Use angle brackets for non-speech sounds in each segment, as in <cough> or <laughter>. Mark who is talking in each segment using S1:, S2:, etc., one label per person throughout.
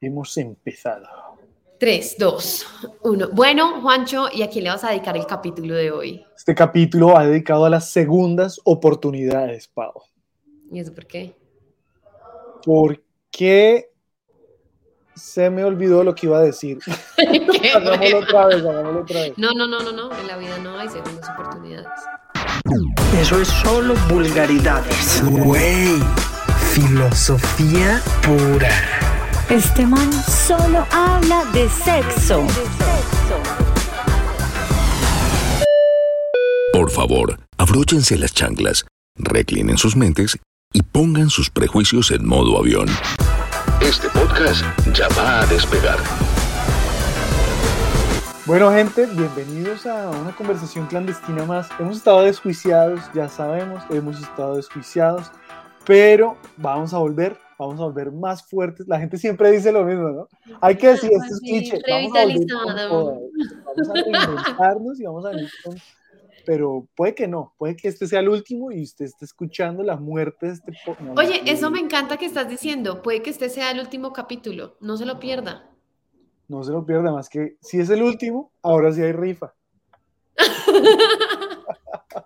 S1: Hemos empezado.
S2: 3, 2, 1. Bueno, Juancho, ¿y a quién le vas a dedicar el capítulo de hoy?
S1: Este capítulo va dedicado a las segundas oportunidades, Pau.
S2: ¿Y eso por qué?
S1: Porque se me olvidó lo que iba a decir. <laughs> <laughs> hagámoslo otra vez, hagámoslo otra vez.
S2: No, no, no, no, no. En la vida no hay segundas oportunidades.
S3: Eso es solo vulgaridades.
S4: Güey, filosofía pura.
S5: Este man solo habla de sexo.
S6: Por favor, abróchense las chanclas, reclinen sus mentes y pongan sus prejuicios en modo avión. Este podcast ya va a despegar.
S1: Bueno, gente, bienvenidos a una conversación clandestina más. Hemos estado desjuiciados, ya sabemos, hemos estado desjuiciados, pero vamos a volver, vamos a volver más fuertes. La gente siempre dice lo mismo, ¿no? Hay que decir, esto es cliché, vamos a vamos reinventarnos y vamos a venir con... Pero puede que no, puede que este sea el último y usted esté escuchando la muerte de este... no,
S2: Oye,
S1: no,
S2: eso me encanta que estás diciendo. Puede que este sea el último capítulo. No se lo pierda.
S1: No se lo pierda, más que si es el último, ahora sí hay rifa. <laughs>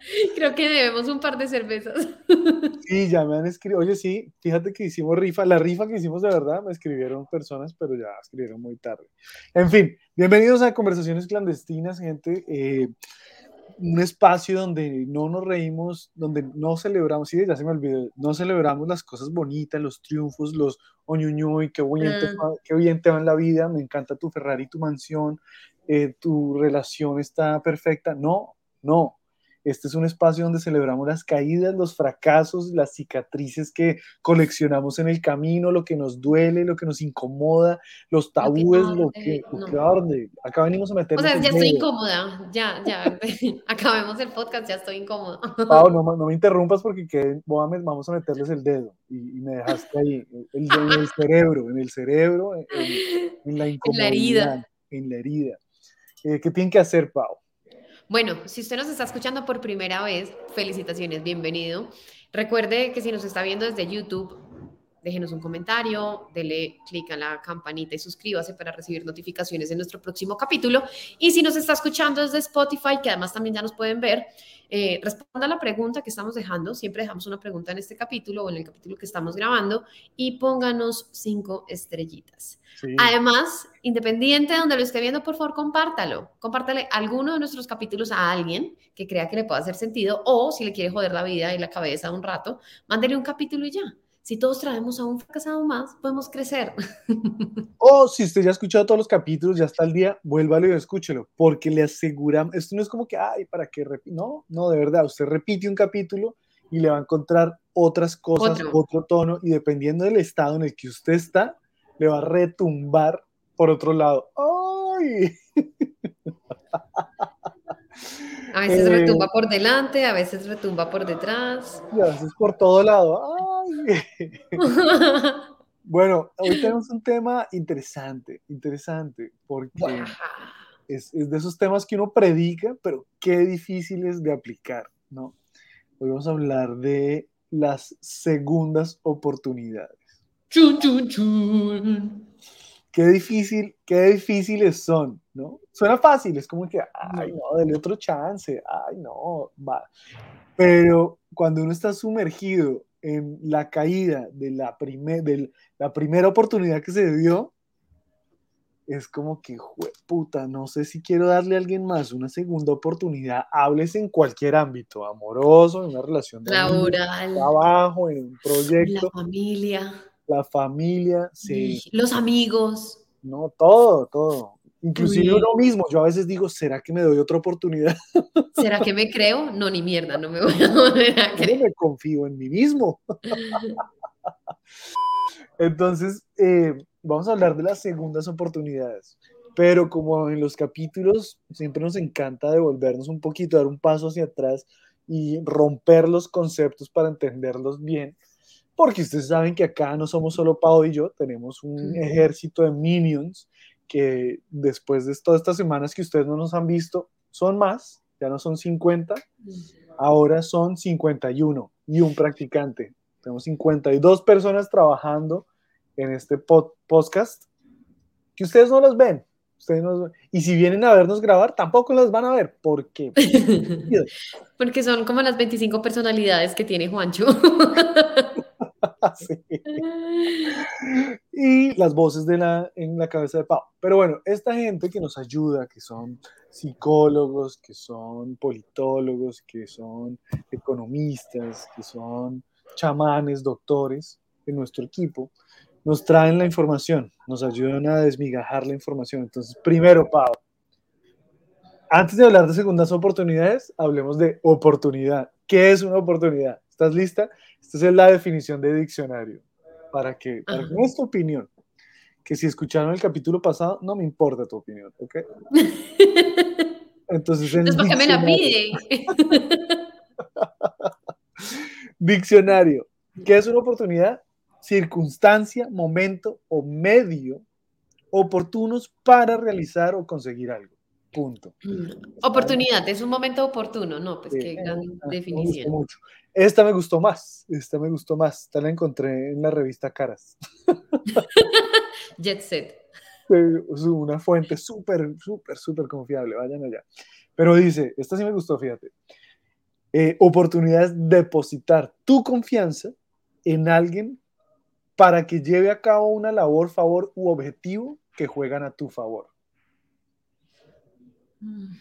S1: <laughs>
S2: Creo que debemos un par de cervezas. <laughs>
S1: Sí, ya me han escrito. Oye, sí, fíjate que hicimos rifa. La rifa que hicimos de verdad me escribieron personas, pero ya escribieron muy tarde. En fin, bienvenidos a Conversaciones Clandestinas, gente. Eh, un espacio donde no nos reímos, donde no celebramos, sí, ya se me olvidó, no celebramos las cosas bonitas, los triunfos, los oñuñuy, qué bien, te,
S2: Mm.
S1: va- qué bien te va en la vida, me encanta tu Ferrari, tu mansión, eh, tu relación está perfecta. No, no. Este es un espacio donde celebramos las caídas, los fracasos, las cicatrices que coleccionamos en el camino, lo que nos duele, lo que nos incomoda, los tabúes, lo que,
S2: arde,
S1: lo
S2: no.
S1: que. Acá venimos a
S2: O
S1: meternos
S2: sea,
S1: el
S2: ya estoy incómoda. Ya, ya. <laughs> Acabemos el podcast, ya estoy incómoda.
S1: Pau, no, me- no me interrumpas porque que vamos a meterles el dedo y, y me dejaste ahí, el- en el <laughs> cerebro, en el cerebro, en, en- en la incomodidad,
S2: herida.
S1: en la herida. Eh, ¿Qué tienen que hacer, Pau?
S2: Bueno, si usted nos está escuchando por primera vez, felicitaciones, bienvenido. Recuerde que si nos está viendo desde YouTube, déjenos un comentario, dele clic a la campanita y suscríbase para recibir notificaciones de nuestro próximo capítulo. Y si nos está escuchando desde Spotify, que además también ya nos pueden ver, eh, responda a la pregunta que estamos dejando. Siempre dejamos una pregunta en este capítulo o en el capítulo que estamos grabando y pónganos cinco estrellitas.
S1: Sí.
S2: Además, independiente de donde lo esté viendo, por favor, compártalo. Compártale alguno de nuestros capítulos a alguien que crea que le pueda hacer sentido o si le quiere joder la vida y la cabeza un rato, mándele un capítulo y ya. Si todos traemos a un fracasado más, podemos crecer. <laughs>
S1: O si usted ya ha escuchado todos los capítulos, ya está al día, vuélvalo y escúchelo, porque le aseguramos, esto no es como que, ay, ¿para qué? repi-?" No, no, de verdad, usted repite un capítulo y le va a encontrar otras cosas,
S2: Otro.
S1: otro tono, y dependiendo del estado en el que usted está, le va a retumbar por otro lado. ¡Ay! <laughs>
S2: A veces
S1: Eh.
S2: retumba por delante, a veces retumba por detrás.
S1: Y a veces por todo lado. ¡Ay! <laughs> Bueno, hoy tenemos un tema interesante, interesante, porque es, es de esos temas que uno predica, pero qué difíciles de aplicar, ¿no? Hoy vamos a hablar de las segundas oportunidades.
S2: Chun, chun, chun.
S1: Qué difícil, qué difíciles son, ¿no? Suena fácil, es como que, ay, no, dale otro chance, ay, no, va. Pero cuando uno está sumergido en la caída de la, primer, de la primera oportunidad que se dio, es como que, "Jue- puta, no sé si quiero darle a alguien más una segunda oportunidad. Hables en cualquier ámbito, amoroso, en una relación de
S2: Laboral,
S1: trabajo, en un
S2: la
S1: proyecto,
S2: familia,
S1: la familia, sí,
S2: los amigos.
S1: no, todo, todo. Inclusive
S2: Uy.
S1: uno mismo, yo a veces digo, ¿será que me doy otra oportunidad?
S2: ¿Será que me creo? No, ni mierda, no me voy a <laughs> volver a
S1: Yo
S2: creer.
S1: no me confío en mí mismo. <laughs> Entonces, eh, vamos a hablar de las segundas oportunidades. Pero como en los capítulos siempre nos encanta devolvernos un poquito, dar un paso hacia atrás y romper los conceptos para entenderlos bien, porque ustedes saben que acá no somos solo Pau y yo, tenemos un ejército de minions que después de todas estas semanas que ustedes no nos han visto, son más, ya no son 50, ahora son 51 y un practicante. Tenemos 52 personas trabajando en este pod- podcast que ustedes no los ven. Ustedes no los ven. Y si vienen a vernos grabar, tampoco los van a ver. ¿Por qué? <laughs>
S2: Porque son como las 25 personalidades que tiene Juancho. <laughs> <laughs>
S1: Y las voces de la, en la cabeza de Pau. Pero bueno, esta gente que nos ayuda, que son psicólogos, que son politólogos, que son economistas, que son chamanes, doctores en nuestro equipo, nos traen la información, nos ayudan a desmigajar la información. Entonces, primero, Pau, antes de hablar de segundas oportunidades, hablemos de oportunidad. ¿Qué es una oportunidad? ¿Estás lista? Esta es la definición de diccionario. Para que, para que es tu opinión. Que si escucharon el capítulo pasado, no me importa tu opinión, ¿ok? Entonces, en
S2: Entonces, ¿por qué me la?
S1: Diccionario. <laughs> ¿Qué es una oportunidad? Circunstancia, momento o medio oportunos para realizar o conseguir algo. Punto.
S2: Oportunidad, es un momento oportuno, no, pues
S1: Sí.
S2: qué gran
S1: Ah, me
S2: definición.
S1: mucho. Esta me gustó más. Esta me gustó más. Esta la encontré en la revista Caras. <laughs>
S2: Jet set.
S1: Es una fuente súper, súper, súper confiable. Vayan allá. Pero dice, esta sí me gustó, fíjate. Eh, oportunidad es depositar tu confianza en alguien para que lleve a cabo una labor, favor u objetivo que juegan a tu favor.
S2: Mm.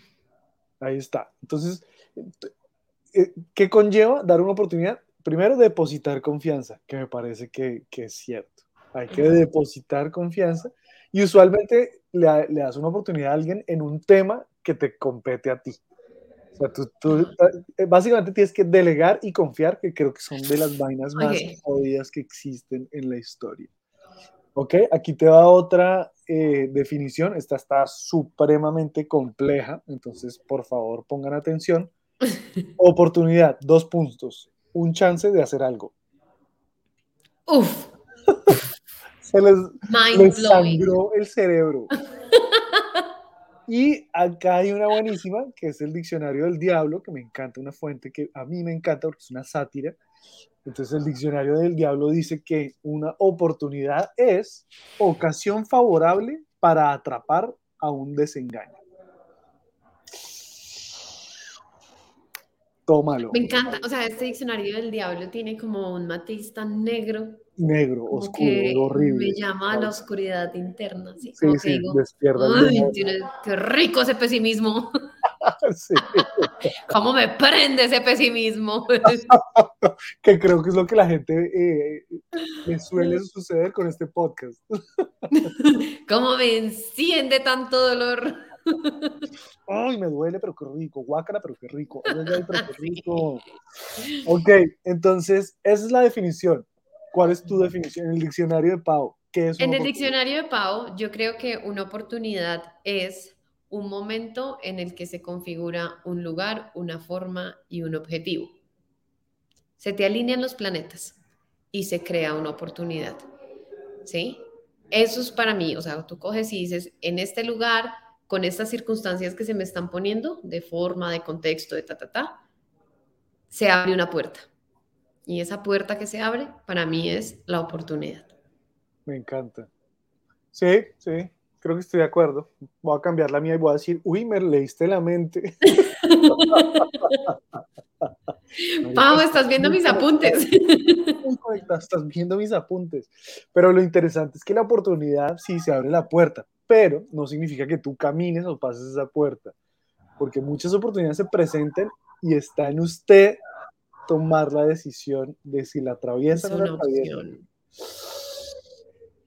S1: Ahí está. Entonces, eh, ¿qué conlleva dar una oportunidad? Primero, depositar confianza, que me parece que, que es cierto. Hay que depositar confianza y usualmente le, le das una oportunidad a alguien en un tema que te compete a ti. O sea, tú, tú, eh, básicamente tienes que delegar y confiar, que creo que son de las vainas más
S2: Ok.
S1: jodidas que existen en la historia. Ok, aquí te va otra eh, definición. Esta está supremamente compleja, entonces por favor pongan atención. <laughs> Oportunidad, dos puntos. Un chance de hacer algo.
S2: Uf, <laughs>
S1: Se les, les sangró el cerebro. <laughs> Y acá hay una buenísima, que es el Diccionario del Diablo, que me encanta, una fuente que a mí me encanta porque es una sátira. Entonces el Diccionario del Diablo dice que una oportunidad es ocasión favorable para atrapar a un desengaño. Tómalo.
S2: Me encanta, o sea, este diccionario del diablo tiene como un matiz tan negro,
S1: Negro, oscuro,
S2: que
S1: horrible.
S2: me llama a la oscuridad interna,
S1: Sí,
S2: que
S1: sí,
S2: digo,
S1: despierta
S2: qué rico ese pesimismo, <laughs> <laughs>
S1: Sí.
S2: cómo me prende ese pesimismo. <laughs>
S1: que creo que es lo que la gente eh, le suele suceder con este podcast. <laughs>
S2: cómo me enciende tanto dolor.
S1: Ay, me duele, pero qué rico. Guácara, pero qué rico. Ay, pero qué rico. Ok, entonces, esa es la definición. ¿Cuál es tu definición en el diccionario de Pau? ¿Qué es
S2: En el diccionario de Pau, yo creo que una oportunidad es un momento en el que se configura un lugar, una forma y un objetivo. Se te alinean los planetas y se crea una oportunidad. ¿Sí? Eso es para mí, o sea, tú coges y dices, en este lugar, con estas circunstancias que se me están poniendo, de forma, de contexto, de ta, ta, ta, se abre una puerta. Y esa puerta que se abre, para mí es la oportunidad.
S1: Me encanta. Sí, sí, creo que estoy de acuerdo. Voy a cambiar la mía y voy a decir, uy, me leíste la mente. <laughs>
S2: Pau, estás viendo mis apuntes. <laughs>
S1: Estás viendo mis apuntes. Pero lo interesante es que la oportunidad sí se abre la puerta, pero no significa que tú camines o pases esa puerta, porque muchas oportunidades se presentan y está en usted tomar la decisión de si la
S2: Es
S1: atraviesa o no
S2: una
S1: la atraviesa.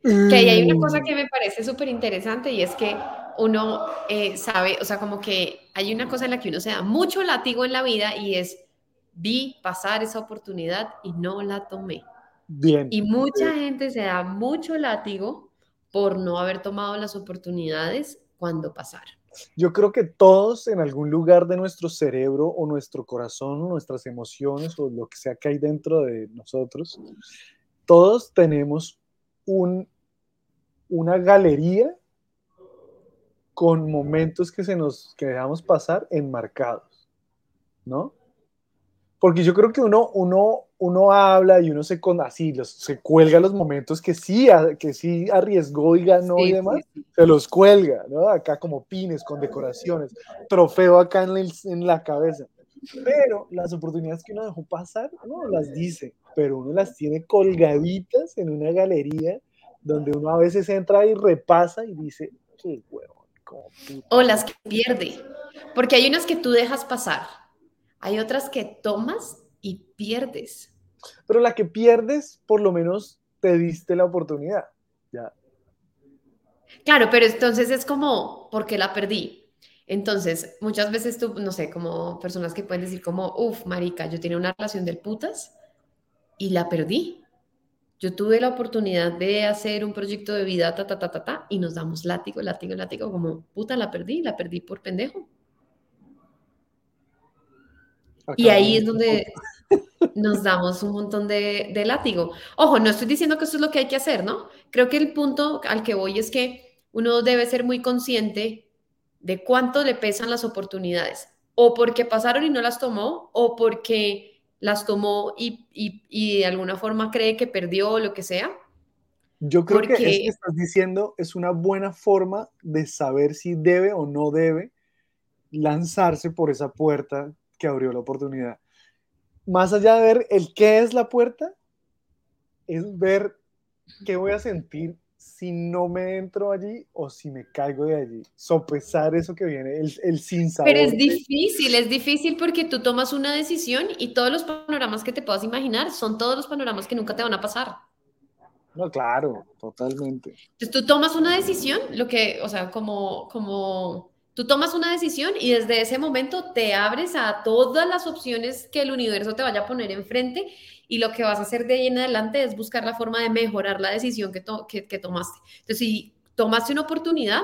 S2: Que ahí hay una
S1: Mm,
S2: cosa que me parece súper interesante y es que uno eh, sabe, o sea, como que hay una cosa en la que uno se da mucho látigo en la vida y es, vi pasar esa oportunidad y no la tomé.
S1: Bien.
S2: Y mucha gente se da mucho látigo por no haber tomado las oportunidades cuando pasaron.
S1: Yo creo que todos en algún lugar de nuestro cerebro o nuestro corazón o nuestras emociones o lo que sea que hay dentro de nosotros, todos tenemos un, una galería con momentos que se nos que dejamos pasar enmarcados, ¿no? Porque yo creo que uno, uno, uno habla y uno se, con, así, los, se cuelga los momentos que sí, que sí arriesgó y ganó y
S2: Sí,
S1: demás,
S2: sí, sí.
S1: se los cuelga, ¿no? Acá como pines con decoraciones, trofeo acá en la, en la cabeza. Pero las oportunidades que uno dejó pasar, uno las dice, pero uno las tiene colgaditas en una galería donde uno a veces entra y repasa y dice, qué huevo.
S2: O las que pierde, porque hay unas que tú dejas pasar, hay otras que tomas y pierdes.
S1: Pero la que pierdes, por lo menos te diste la oportunidad. Ya.
S2: Claro, pero entonces es como, ¿por qué la perdí? Entonces, muchas veces tú, no sé, como personas que pueden decir como, uff, marica, yo tenía una relación del putas y la perdí. Yo tuve la oportunidad de hacer un proyecto de vida, ta, ta, ta, ta, ta, y nos damos látigo, látigo, látigo, como, puta, la perdí, la perdí por pendejo. y ahí es donde <laughs> nos damos un montón de, de látigo. Ojo, no estoy diciendo que eso es lo que hay que hacer, ¿no? Creo que el punto al que voy es que uno debe ser muy consciente de cuánto le pesan las oportunidades, o porque pasaron y no las tomó, o porque las tomó y, y, de alguna forma cree que perdió o lo que sea.
S1: Yo creo que eso que estás diciendo es una buena forma de saber si debe o no debe lanzarse por esa puerta que abrió la oportunidad. Más allá de ver el qué es la puerta, es ver qué voy a sentir si no me entro allí o si me caigo de allí. Sopesar eso que viene, el, el sin saber.
S2: Pero es difícil, es difícil porque tú tomas una decisión y todos los panoramas que te puedas imaginar son todos los panoramas que nunca te van a pasar.
S1: No, claro, totalmente.
S2: Entonces tú tomas una decisión, lo que, o sea, como, como tú tomas una decisión y desde ese momento te abres a todas las opciones que el universo te vaya a poner enfrente y lo que vas a hacer de ahí en adelante es buscar la forma de mejorar la decisión que, que, tomaste. Entonces, si tomaste una oportunidad,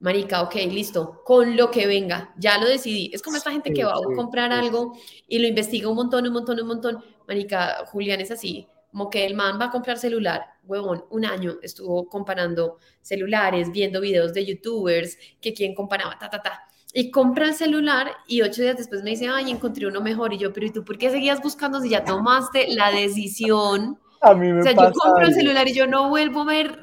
S2: marica, ok, listo, con lo que venga, ya lo decidí. Es como esta gente que va a comprar algo y lo investiga un montón, un montón, un montón. Marica, Julián es así, como que el man va a comprar celular, huevón, un año estuvo comparando celulares, viendo videos de youtubers, que quién comparaba, ta, ta, ta y compra el celular y ocho días después me dice, ay, encontré uno mejor. Y yo, pero ¿y tú por qué seguías buscando si ya tomaste la decisión?
S1: A mí me
S2: o sea, yo compro el celular y yo no vuelvo a ver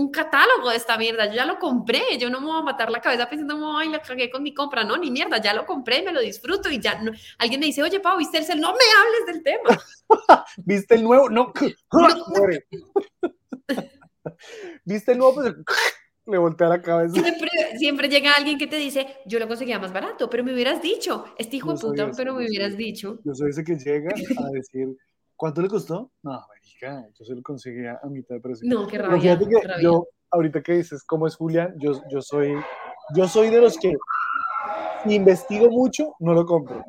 S2: un catálogo de esta mierda. Yo ya lo compré. Yo no me voy a matar la cabeza pensando, ay, la cagué con mi compra. No, ni mierda, ya lo compré, me lo disfruto. Y ya alguien me dice, oye, Pau, ¿viste el celular? No me hables del tema. <laughs>
S1: ¿Viste el nuevo? No. <laughs> <laughs> ¿Viste el nuevo? Pues, le voltea la cabeza.
S2: Siempre, llega alguien que te dice, yo lo conseguía más barato, pero me hubieras dicho, este hijo de puta, pero me hubieras dicho.
S1: Yo soy ese que llega a decir, ¿cuánto le costó? No, marica, yo se lo conseguía a mitad de precio.
S2: No, qué rabia,
S1: Yo, ahorita que dices cómo es Julián, yo, yo, soy, yo soy de los que si investigo mucho, no lo compro.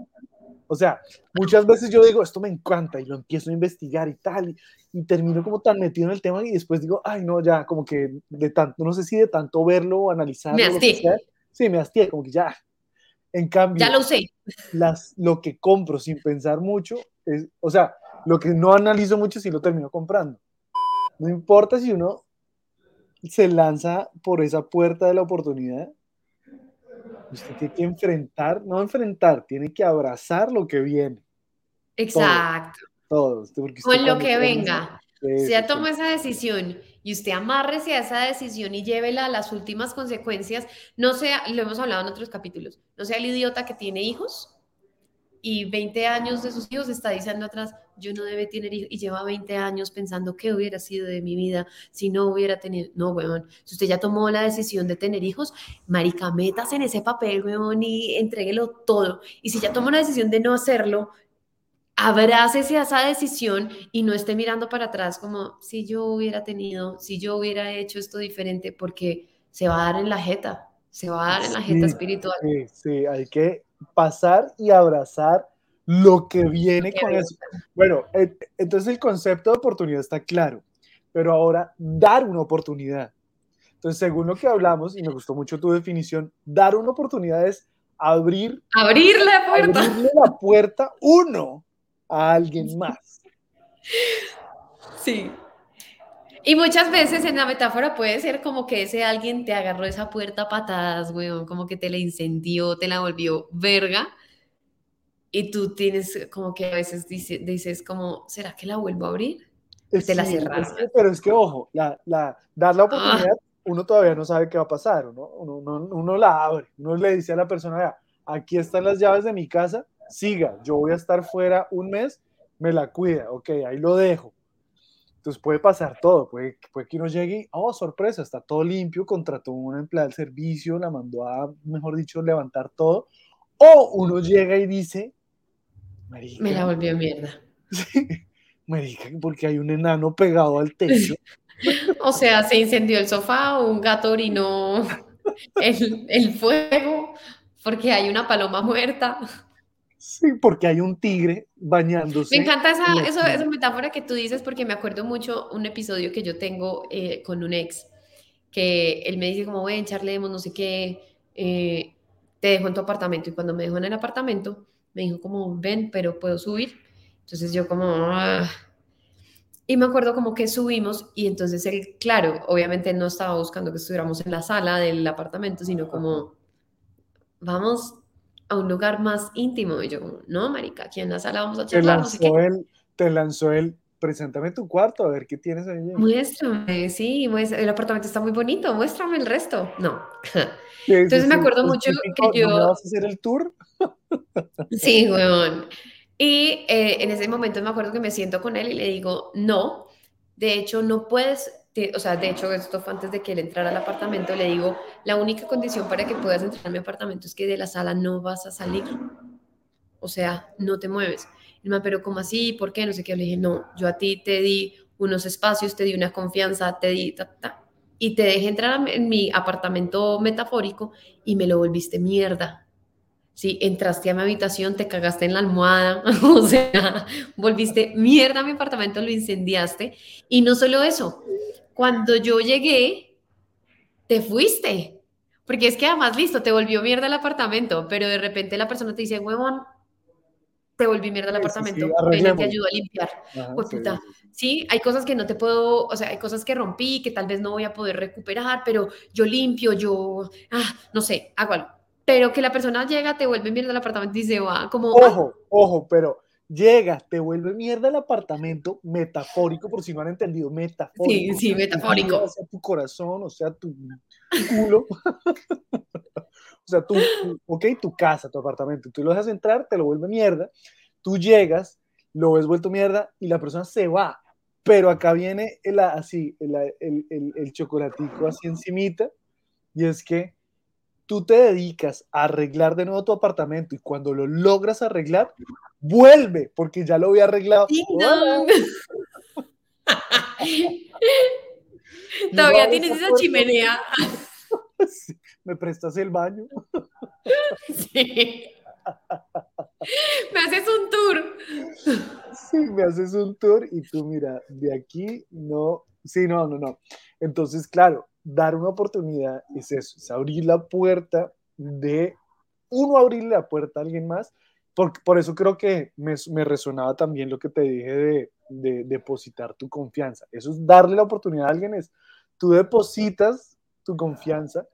S1: O sea, muchas veces yo digo, esto me encanta y lo empiezo a investigar y tal, y, termino como tan metido en el tema y después digo, ay, no, ya, como que de tanto, no sé si de tanto verlo o analizarlo.
S2: Me hastié.
S1: sí, me hastié, como que ya. En cambio,
S2: ya lo sé.
S1: Las, lo que compro sin pensar mucho, es, o sea, lo que no analizo mucho, sí lo termino comprando. No importa si uno se lanza por esa puerta de la oportunidad, Usted tiene que enfrentar, no enfrentar, tiene que abrazar lo que viene.
S2: Exacto.
S1: Todos.
S2: Con lo que venga. Si ya toma esa decisión y usted amárrese a esa decisión y llévela a las últimas consecuencias, no sea, lo hemos hablado en otros capítulos, no sea el idiota que tiene hijos y 20 años de sus hijos está diciendo atrás, yo no debe tener hijos, y lleva 20 años pensando qué hubiera sido de mi vida si no hubiera tenido, no, weón, si usted ya tomó la decisión de tener hijos, marica, metas en ese papel, weón, y entréguelo todo, y si ya tomó la decisión de no hacerlo, abrácese a esa decisión y no esté mirando para atrás como si yo hubiera tenido, si yo hubiera hecho esto diferente, porque se va a dar en la jeta, se va a dar en la jeta espiritual.
S1: Sí, sí, hay que pasar y abrazar lo que viene con eso. Bueno, entonces el concepto de oportunidad está claro, pero ahora dar una oportunidad. Entonces, según lo que hablamos, y me gustó mucho tu definición, dar una oportunidad es abrir,
S2: abrir la puerta.
S1: Abrirle la puerta uno a alguien más.
S2: Sí. Y muchas veces en la metáfora puede ser como que ese alguien te agarró esa puerta a patadas, weón, como que te la incendió, te la volvió verga. Y tú tienes como que a veces dices, como, ¿será que la vuelvo a abrir? te la cerras.
S1: pero es que, ojo, la, la, dar la oportunidad uno todavía no sabe qué va a pasar, ¿no? uno, uno, uno la abre, uno le dice a la persona, aquí están las llaves de mi casa, siga, yo voy a estar fuera un mes, me la cuida, ok, ahí lo dejo. Entonces puede pasar todo, puede, puede que uno llegue y, oh, sorpresa, está todo limpio, contrató una empleada del servicio, la mandó a, mejor dicho, levantar todo, o uno llega y dice, marica,
S2: Me la volvió mierda. <laughs>
S1: sí, marica, porque hay un enano pegado al techo. <laughs>
S2: O sea, se incendió el sofá, un gato orinó <laughs> el, el fuego, porque hay una paloma muerta.
S1: Sí, porque hay un tigre bañándose.
S2: Me encanta
S1: en
S2: esa metáfora que tú dices porque me acuerdo mucho un episodio que yo tengo eh, con un ex, que él me dice como, ven, charlemos, no sé qué, eh, te dejo en tu apartamento. Y cuando me dejó en el apartamento, me dijo como, ven, pero puedo subir. Entonces yo como, "Ah". Y me acuerdo como que subimos y entonces él, claro, obviamente no estaba buscando que estuviéramos en la sala del apartamento, sino como, vamos a un lugar más íntimo. Y yo como, no, marica, aquí en la sala vamos a
S1: Te
S2: charlar, no sé qué.
S1: lanzó él, te lanzó él, preséntame tu cuarto, a ver qué tienes ahí.
S2: Muéstrame, sí, muestra- el apartamento está muy bonito, muéstrame el resto. No. <laughs> Entonces me acuerdo mucho
S1: típico,
S2: que
S1: ¿no me
S2: yo-
S1: vas a hacer el tour? <laughs>
S2: Sí, weón. Y eh, en ese momento me acuerdo que me siento con él y le digo, no, de hecho no puedes, o sea, de hecho esto fue antes de que él entrara al apartamento, le digo, la única condición para que puedas entrar a mi apartamento es que de la sala no vas a salir. O sea, no te mueves. Pero ¿cómo así? ¿Por qué? No sé qué. Le dije, no, yo a ti te di unos espacios, te di una confianza, te di ta, ta, y te dejé entrar en mi apartamento metafórico y me lo volviste mierda. Sí, entraste a mi habitación, te cagaste en la almohada, <laughs> o sea, volviste mierda a mi apartamento, lo incendiaste. Y no solo eso, cuando yo llegué, te fuiste. Porque es que además, listo, te volvió mierda el apartamento, pero de repente la persona te dice, huevón, te volví mierda el
S1: Sí, sí, sí,
S2: apartamento, ven y te ayudo a limpiar.
S1: Ajá,
S2: Pues
S1: sí,
S2: puta,
S1: sí, sí.
S2: Sí, hay cosas que no te puedo, o sea, hay cosas que rompí, que tal vez no voy a poder recuperar, pero yo limpio, yo, ah, no sé, hago algo. Pero que la persona llega, te vuelve mierda el apartamento y se va, como, ah,
S1: Ojo, ojo, pero llega, te vuelve mierda el apartamento, metafórico, por si no han entendido, metafórico.
S2: Sí, sí, metafórico.
S1: O sea, tu corazón, o sea, tu culo. <laughs> o sea, tu, tu- ok, tu casa, tu apartamento. Tú lo dejas entrar, te lo vuelve mierda. Tú llegas, lo ves vuelto mierda y la persona se va. Pero acá viene el, así, el, el, el, el chocolatico así encimita, y es que tú te dedicas a arreglar de nuevo tu apartamento y cuando lo logras arreglar, vuelve, porque ya lo había arreglado. <laughs>
S2: Todavía tienes
S1: esa
S2: chimenea. <laughs>
S1: sí, ¿Me prestas el baño? <laughs>
S2: Sí. Me haces un tour.
S1: Sí, me haces un tour y tú mira, de aquí no, sí, no, no, no. Entonces, claro, dar una oportunidad es eso, es abrir la puerta de uno abrirle la puerta a alguien más, por, por eso creo que me, me resonaba también lo que te dije de, de depositar tu confianza. Eso es darle la oportunidad a alguien, es tú depositas tu confianza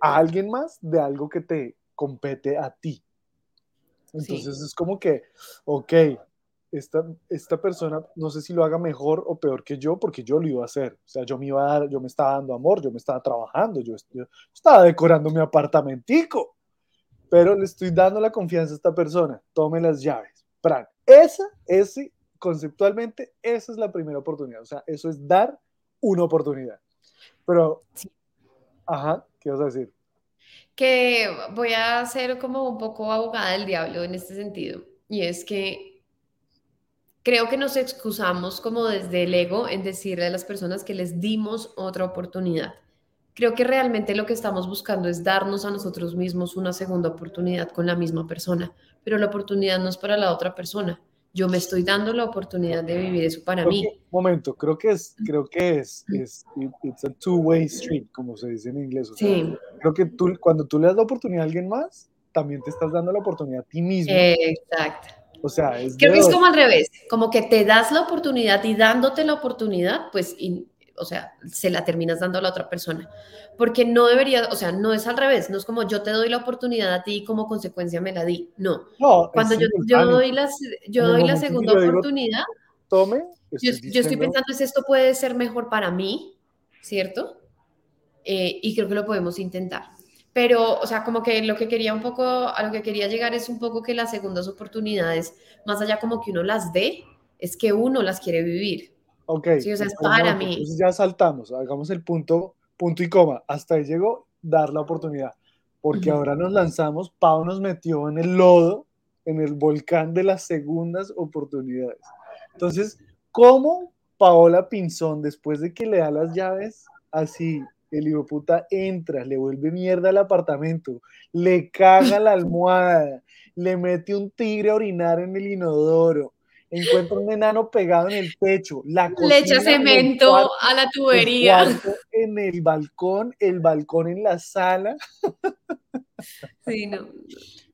S1: a alguien más de algo que te compete a ti. Entonces es como que, ok, esta, esta persona no sé si lo haga mejor o peor que yo, porque yo lo iba a hacer. O sea, yo me iba a dar, yo me estaba dando amor, yo me estaba trabajando, yo, yo estaba decorando mi apartamentico, pero le estoy dando la confianza a esta persona. Tome las llaves. Fran, esa, ese, conceptualmente, esa es la primera oportunidad. O sea, eso es dar una oportunidad. Pero,
S2: Sí.
S1: ajá, ¿qué vas a decir?
S2: que voy a ser como un poco abogada del diablo en este sentido. Y es que creo que nos excusamos como desde el ego en decirle a las personas que les dimos otra oportunidad. Creo que realmente lo que estamos buscando es darnos a nosotros mismos una segunda oportunidad con la misma persona, pero la oportunidad no es para la otra persona. Yo me estoy dando la oportunidad de vivir eso para
S1: Creo
S2: mí.
S1: que- momento, creo que es, creo que es, es it- it's a two-way street, como se dice en inglés. O sea,
S2: Sí,
S1: creo que tú, cuando tú le das la oportunidad a alguien más, también te estás dando la oportunidad a ti mismo.
S2: exacto.
S1: o sea, es
S2: Creo que es como al revés, como que te das la oportunidad y dándote la oportunidad, pues, y- o sea, se la terminas dando a la otra persona. Porque no debería, o sea, no es al revés, no es como yo te doy la oportunidad a ti y como consecuencia me la di. No,
S1: No,
S2: cuando yo, yo doy, las, yo doy la segunda
S1: yo digo,
S2: oportunidad,
S1: Tome,
S2: yo,
S1: estoy
S2: yo estoy
S1: diciendo,
S2: pensando, es esto puede ser mejor para mí, ¿cierto? eh, y creo que lo podemos intentar. Pero, o sea, como que lo que quería un poco, a lo que quería llegar es un poco que las segundas oportunidades, más allá como que uno las dé, es que uno las quiere vivir.
S1: Ok.
S2: Sí, o sea, es
S1: entonces,
S2: para
S1: no,
S2: mí.
S1: entonces ya saltamos, hagamos el punto, punto y coma. Hasta ahí llegó dar la oportunidad. Porque ahora nos lanzamos, Pau nos metió en el lodo, en el volcán de las segundas oportunidades. Entonces, ¿cómo Paola Pinzón, después de que le da las llaves, así, el hijo puta entra, le vuelve mierda al apartamento, le caga la <laughs> almohada, le mete un tigre a orinar en el inodoro, encuentra un enano pegado en el techo, la
S2: Le echa
S1: cocina en el
S2: cemento
S1: cuarto,
S2: a la tubería.
S1: en el balcón, el balcón en la sala.
S2: Sí, no.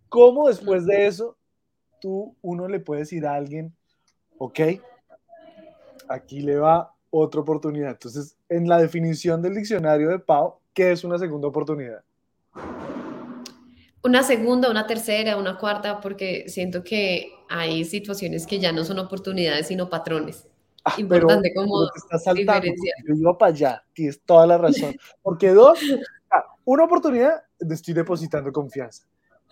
S1: ¿Cómo después de eso tú, uno le puede decir a alguien, ok, aquí le va otra oportunidad? Entonces, en la definición del diccionario de Pau, ¿qué es una segunda oportunidad?
S2: Una segunda, una tercera, una cuarta, porque siento que hay situaciones que ya no son oportunidades, sino patrones.
S1: Ah, pero,
S2: Importante como
S1: pero te estás saltando, yo iba para allá, tienes toda la razón. Porque dos, una oportunidad, estoy depositando confianza.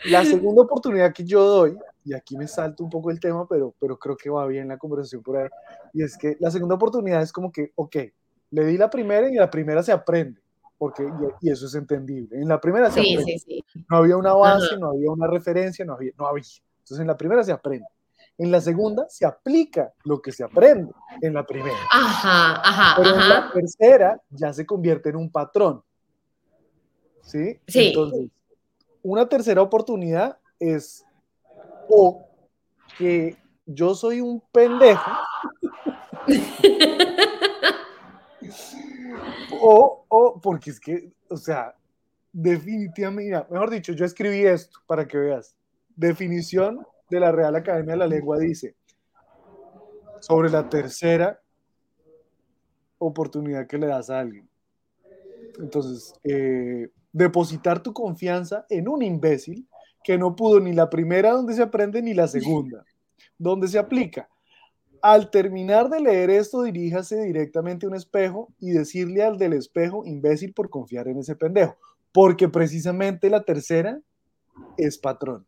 S1: La segunda oportunidad que yo doy, y aquí me salto un poco el tema, pero, pero creo que va bien la conversación por ahí, y es que la segunda oportunidad es como que, ok, le di la primera y la primera se aprende, porque, y, y eso es entendible. En la primera se
S2: Sí,
S1: aprende.
S2: sí, sí.
S1: No había una base,
S2: Ajá.
S1: no había una referencia, no había, no había. Entonces en la primera se aprende. En la segunda se aplica lo que se aprende en la primera.
S2: Ajá, ajá,
S1: Pero en la
S2: ajá.
S1: tercera ya se convierte en un patrón. ¿Sí?
S2: Sí.
S1: Entonces, una tercera oportunidad es o que yo soy un pendejo <laughs> o, o porque es que, o sea, definitivamente, mira, mejor dicho, yo escribí esto para que veas. Definición de la Real Academia de la Lengua dice, sobre la tercera oportunidad que le das a alguien. Entonces, eh, depositar tu confianza en un imbécil que no pudo ni la primera donde se aprende ni la segunda, donde se aplica. Al terminar de leer esto, diríjase directamente a un espejo y decirle al del espejo, imbécil, por confiar en ese pendejo, porque precisamente la tercera es patrón.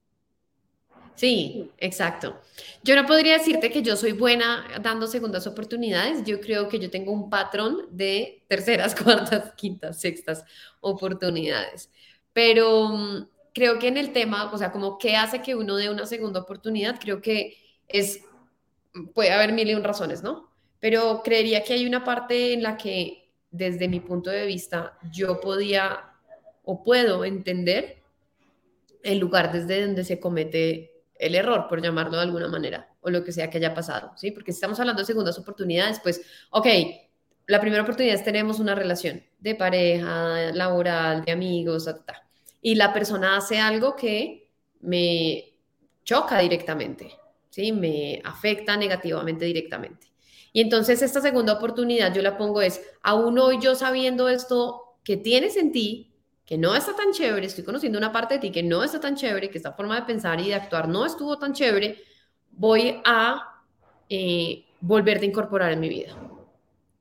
S2: Sí, exacto. Yo no podría decirte que yo soy buena dando segundas oportunidades. Yo creo que yo tengo un patrón de terceras, <laughs> cuartas, quintas, sextas oportunidades. Pero mm, creo que en el tema, o sea, como qué hace que uno dé una segunda oportunidad, creo que es, puede haber mil y un razones, ¿no? Pero creería que hay una parte en la que, desde mi punto de vista, yo podía o puedo entender el lugar desde donde se comete el error, por llamarlo de alguna manera, o lo que sea que haya pasado, ¿sí? Porque si estamos hablando de segundas oportunidades, pues, ok, la primera oportunidad es tenemos una relación de pareja, laboral, de amigos, ta, y la persona hace algo que me choca directamente, ¿sí? Me afecta negativamente directamente. Y entonces esta segunda oportunidad yo la pongo es, aún hoy yo sabiendo esto que tienes en ti, que no está tan chévere, estoy conociendo una parte de ti que no está tan chévere, que esta forma de pensar y de actuar no estuvo tan chévere, voy a eh, volverte a incorporar en mi vida.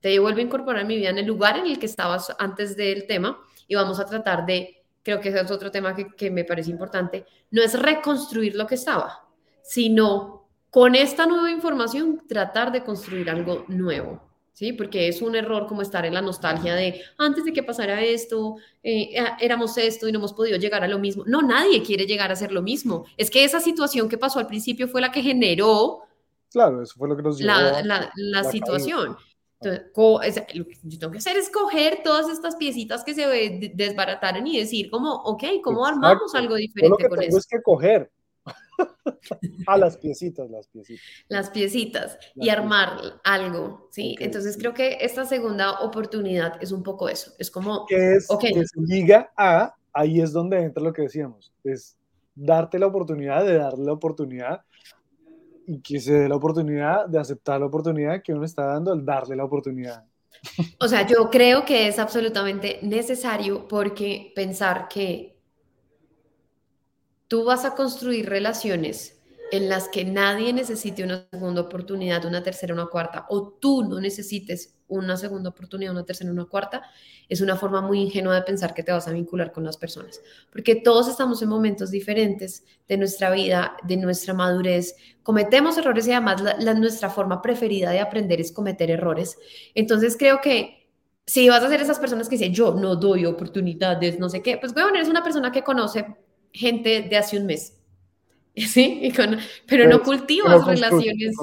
S2: Te vuelvo a incorporar en mi vida en el lugar en el que estabas antes del tema y vamos a tratar de, creo que ese es otro tema que, que me parece importante, no es reconstruir lo que estaba, sino con esta nueva información tratar de construir algo nuevo. ¿sí? Porque es un error como estar en la nostalgia de antes de que pasara esto, eh, éramos esto y no hemos podido llegar a lo mismo. No, nadie quiere llegar a ser lo mismo. Es que esa situación que pasó al principio fue la que generó
S1: Claro, eso fue lo que nos llevó
S2: la, la, la
S1: la
S2: situación. Entonces, lo que yo tengo que hacer es coger todas estas piecitas que se de- desbarataron y decir como, ok, ¿cómo armamos
S1: Exacto.
S2: algo
S1: Yo lo
S2: diferente
S1: que
S2: con
S1: tengo
S2: eso?
S1: es que coger a <laughs> las piecitas, las piecitas.
S2: las piecitas y armar algo, ¿sí? Entonces creo que esta segunda oportunidad es un poco eso, es como,
S1: que es
S2: Ok.
S1: que se liga a, ahí es donde entra lo que decíamos, es darte la oportunidad de darle la oportunidad y que se dé la oportunidad de aceptar la oportunidad que uno está dando al darle la oportunidad.
S2: o sea, yo creo que es absolutamente necesario porque pensar que tú vas a construir relaciones en las que nadie necesite una segunda oportunidad, una tercera, una cuarta, o tú no necesites una segunda oportunidad, una tercera, una cuarta, es una forma muy ingenua de pensar que te vas a vincular con las personas, porque todos estamos en momentos diferentes de nuestra vida, de nuestra madurez, cometemos errores y además la, nuestra forma preferida de aprender es cometer errores. Entonces creo que si vas a ser esas personas que dicen, yo no doy oportunidades, no sé qué, pues bueno, eres una persona que conoce gente de hace un mes <laughs> Sí, pero no cultivas relaciones.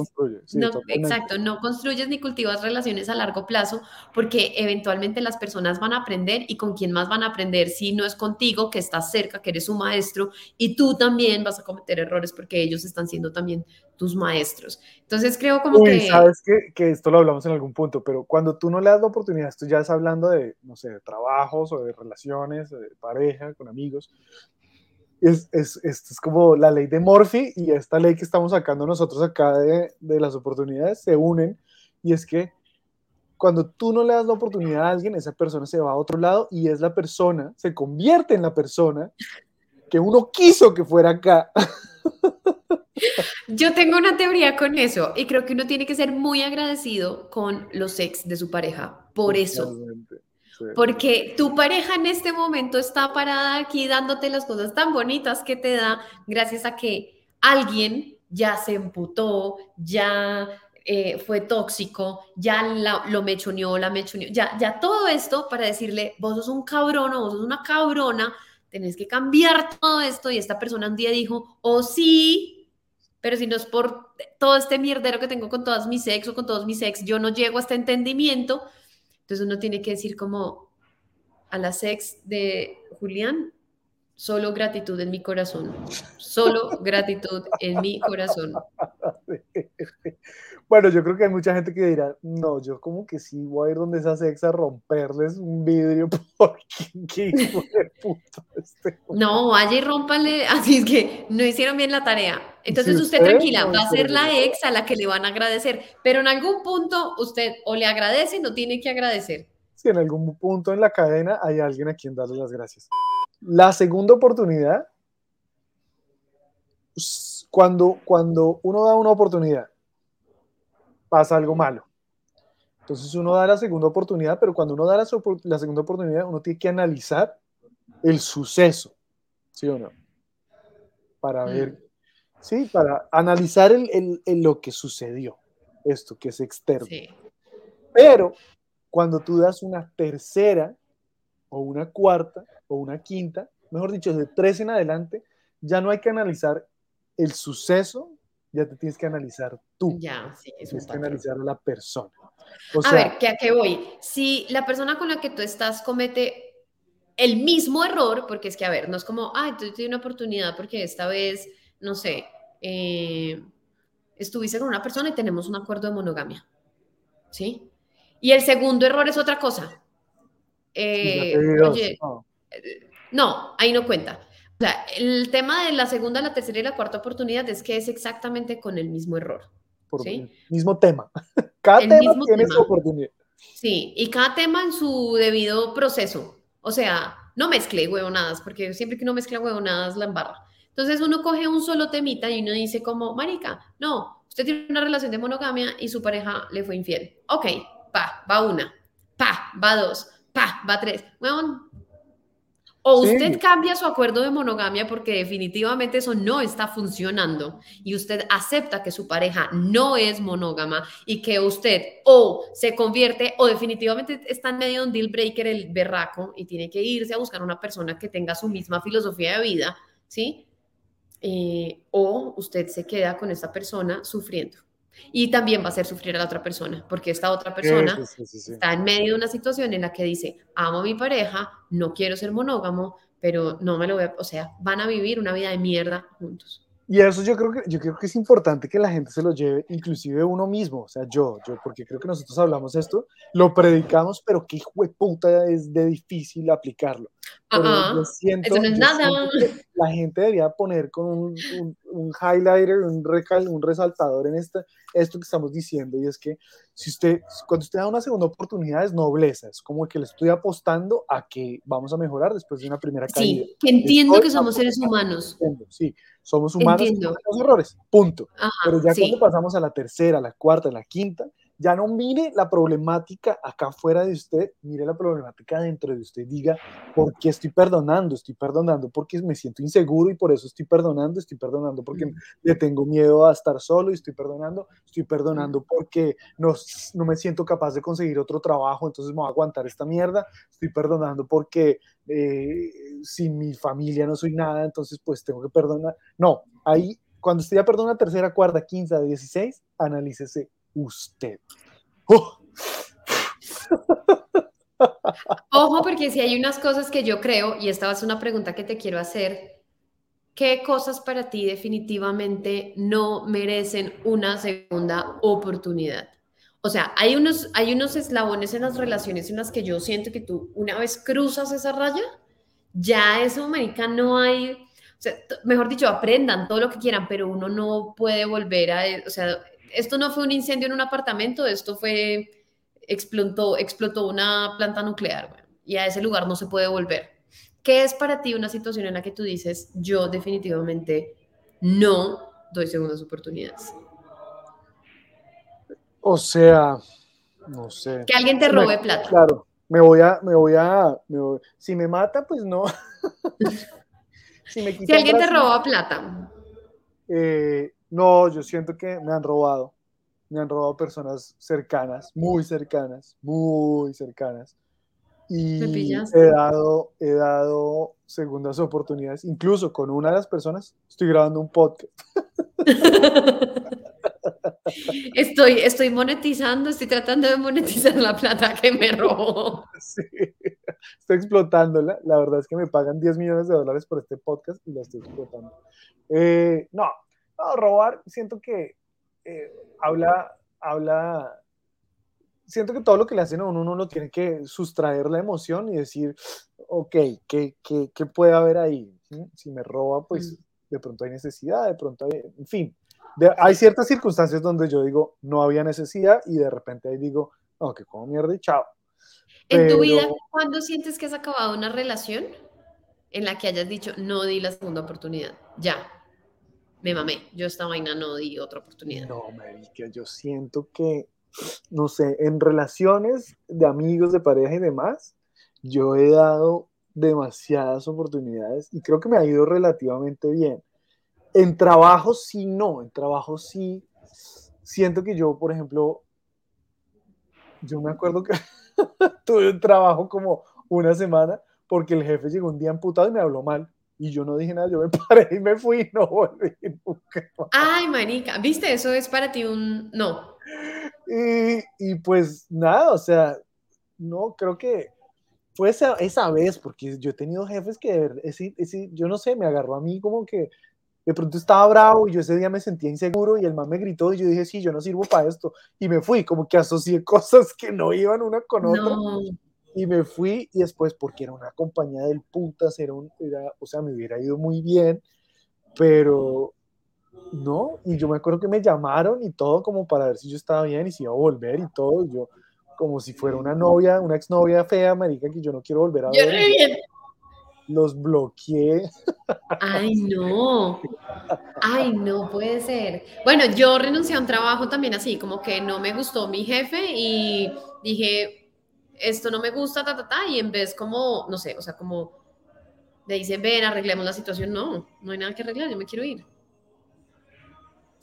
S2: No, exacto, no construyes ni cultivas relaciones a largo plazo porque eventualmente las personas van a aprender y con quién más van a aprender si no es contigo, que estás cerca, que eres su maestro y tú también vas a cometer errores porque ellos están siendo también tus maestros. Entonces creo como que...
S1: Sabes que, que esto lo hablamos en algún punto, pero cuando tú no le das la oportunidad, esto ya es hablando de, no sé, de trabajos o de relaciones, de pareja, con amigos, es, es, es, como la ley de Morphy y esta ley que estamos sacando nosotros acá de, de, las oportunidades se unen y es que cuando tú no le das la oportunidad a alguien, esa persona se va a otro lado y es la persona, se convierte en la persona que uno quiso que fuera acá. <laughs>
S2: Yo tengo una teoría con eso y creo que uno tiene que ser muy agradecido con los ex de su pareja por eso. Porque tu pareja en este momento está parada aquí dándote las cosas tan bonitas que te da gracias a que alguien ya se emputó, ya eh, fue tóxico, ya lo mechoneó, la mechoneó, ya, ya todo esto para decirle, vos sos un cabrón o vos sos una cabrona, tenés que cambiar todo esto. Y esta persona un día dijo, oh sí, pero si no es por todo este mierdero que tengo con todas mis ex o con todos mis ex, yo no llego a este entendimiento, entonces uno tiene que decir como a la sex de Julián, solo gratitud en mi corazón, solo <laughs> gratitud en mi corazón. <laughs>
S1: Bueno, yo creo que hay mucha gente que dirá, no, yo como que sí voy a ir donde esa sex a romperles un vidrio <laughs> porque qué hijo de puta este
S2: No, vaya y rómpale, así es que no hicieron bien la tarea. Entonces usted, tranquila, va a ser la ex a la que le van a agradecer, pero en algún punto usted o le agradece o no tiene que agradecer.
S1: Si en algún punto en la cadena hay alguien a quien darle las gracias. La segunda oportunidad, cuando, cuando uno da una oportunidad pasa algo malo. Entonces uno da la segunda oportunidad, pero cuando uno da la, la segunda oportunidad, uno tiene que analizar el suceso, ¿sí o no? Para ver, sí, para analizar el, el, lo que sucedió, esto que es externo. Pero cuando tú das una tercera o una cuarta o una quinta, mejor dicho, de tres en adelante, ya no hay que analizar el suceso, ya te tienes que analizar tú.
S2: Ya, sí, es
S1: tienes que analizar a la persona.
S2: a ver, ¿qué, ¿a qué voy? Si la persona con la que tú estás comete el mismo error, porque es que, a ver, no es como, ay, tú tienes una oportunidad porque esta vez, no sé, eh, estuviste con una persona y tenemos un acuerdo de monogamia, ¿sí? Y el segundo error es otra cosa. Eh, oye, eh, no, ahí no cuenta. O sea, el tema de la segunda, la tercera y la cuarta oportunidad es que es exactamente con el mismo error.
S1: Por ¿sí? mismo tema. <laughs> Cada tema tiene su oportunidad.
S2: Sí, y cada tema en su debido proceso. O sea, no mezcle huevonadas, porque siempre que uno mezcla huevonadas la embarra. Entonces uno coge un solo temita y uno dice como, marica, no, usted tiene una relación de monogamia y su pareja le fue infiel. Ok, pa, va una, pa, va dos, pa, va tres. Huevón, o usted cambia su acuerdo de monogamia porque definitivamente eso no está funcionando y usted acepta que su pareja no es monógama y que usted o se convierte o definitivamente está en medio de un deal breaker el berraco y tiene que irse a buscar una persona que tenga su misma filosofía de vida, ¿sí? Eh, o usted se queda con esta persona sufriendo. Y también va a hacer sufrir a la otra persona, porque esta otra persona está en medio de una situación en la que dice, amo a mi pareja, no quiero ser monógamo, pero no me lo voy a, o sea, van a vivir una vida de mierda juntos.
S1: Y eso yo creo que yo creo que es importante que la gente se lo lleve, inclusive uno mismo, o sea, yo, yo, porque creo que nosotros hablamos esto, lo predicamos, pero qué hijo de puta es de difícil aplicarlo.
S2: Pero siento, eso no es nada.
S1: La gente debería poner con un, un, un highlighter, un, recal, un resaltador en esta, esto que estamos diciendo, y es que si usted, cuando usted da una segunda oportunidad es nobleza, es como que le estoy apostando a que vamos a mejorar después de una primera caída.
S2: Sí, que entiendo que somos seres humanos.
S1: Sí, somos humanos, tenemos errores, punto. Pero ya cuando pasamos a la tercera, a la cuarta, a la quinta, Ya no mire la problemática acá afuera de usted, mire la problemática dentro de usted. Diga, ¿por qué estoy perdonando? Estoy perdonando porque me siento inseguro y por eso estoy perdonando. Estoy perdonando porque
S2: Mm.
S1: le tengo miedo a estar solo y estoy perdonando. Estoy perdonando porque no, no me siento capaz de conseguir otro trabajo, entonces me voy a aguantar esta mierda. Estoy perdonando porque eh, sin mi familia no soy nada, entonces pues tengo que perdonar. No, ahí cuando usted ya perdona tercera, cuarta, quinta, dieciséis, analícese usted. ¡Oh!
S2: Ojo, porque si hay unas cosas que yo creo, y esta va a ser una pregunta que te quiero hacer, ¿qué cosas para ti definitivamente no merecen una segunda oportunidad? O sea, hay unos, hay unos eslabones en las relaciones en las que yo siento que tú una vez cruzas esa raya, ya eso, marica, no hay, mejor dicho, aprendan todo lo que quieran, pero uno no puede volver a, o sea, esto no fue un incendio en un apartamento, esto fue explotó, explotó una planta nuclear güey, y a ese lugar no se puede volver. ¿Qué es para ti una situación en la que tú dices, yo definitivamente no doy segundas oportunidades?
S1: O sea, no sé.
S2: Que alguien te
S1: me-
S2: robe plata.
S1: Claro, me voy a, me voy a, me voy- si me mata, pues no. <laughs> si me
S2: alguien te roba plata,
S1: eh, no, yo siento que me han robado. Me han robado personas cercanas, muy cercanas, muy cercanas.
S2: ¿Me
S1: Y he dado, he dado segundas oportunidades. Incluso con una de las personas estoy grabando un podcast. <laughs>
S2: estoy, estoy monetizando, estoy tratando de monetizar la plata que me robó.
S1: Sí, estoy explotándola. La verdad es que me pagan 10 millones de dólares por este podcast y la estoy explotando. Eh, no, no, robar, siento que eh, habla, habla, siento que todo lo que le hacen a uno, uno lo tiene que sustraer la emoción y decir, ok, ¿qué, qué, qué puede haber ahí? ¿Sí? Si me roba, pues
S2: Mm.
S1: de pronto hay necesidad, de pronto hay, en fin. De- hay ciertas circunstancias donde yo digo, no había necesidad y de repente ahí digo, no, que como mierda y chao.
S2: En tu
S1: Pero-
S2: vida, ¿cuándo sientes que has acabado una relación en la que hayas dicho, no di la segunda oportunidad? Ya, me mamé, yo esta vaina no di otra oportunidad.
S1: No, marica, yo siento que, no sé, en relaciones de amigos, de pareja y demás, yo he dado demasiadas oportunidades y creo que me ha ido relativamente bien. En trabajo sí, no, en trabajo sí, siento que yo, por ejemplo, yo me acuerdo que <laughs> tuve un trabajo como una semana porque el jefe llegó un día emputado y me habló mal y yo no dije nada, yo me <laughs> paré y me fui y no volví nunca más.
S2: Ay, marica, ¿viste? Eso es para ti un... No,
S1: Y, y pues nada, o sea, no, creo que fue esa, esa vez, porque yo he tenido jefes que, ese, ese, yo no sé, me agarró a mí como que de pronto estaba bravo y yo ese día me sentía inseguro y el man me gritó y yo dije, sí, yo no sirvo para esto. Y me fui, como que asocié <laughs> cosas que no iban una con otra
S2: no.
S1: Y me fui y después porque era una compañía del putas, era un, era, o sea, me hubiera ido muy bien, pero no, y yo me acuerdo que me llamaron y todo como para ver si yo estaba bien y si iba a volver y todo, y yo como si fuera una novia, una exnovia fea, marica, que yo no quiero volver a
S2: Yo
S1: ver,
S2: bien.
S1: los bloqueé,
S2: Ay, no. Ay, no puede ser. Bueno, yo renuncié a un trabajo también así, como que no me gustó mi jefe y dije, esto no me gusta, ta, ta, ta, y en vez como, no sé, o sea, como le dicen, ven, arreglemos la situación, no, no hay nada que arreglar, yo me quiero ir.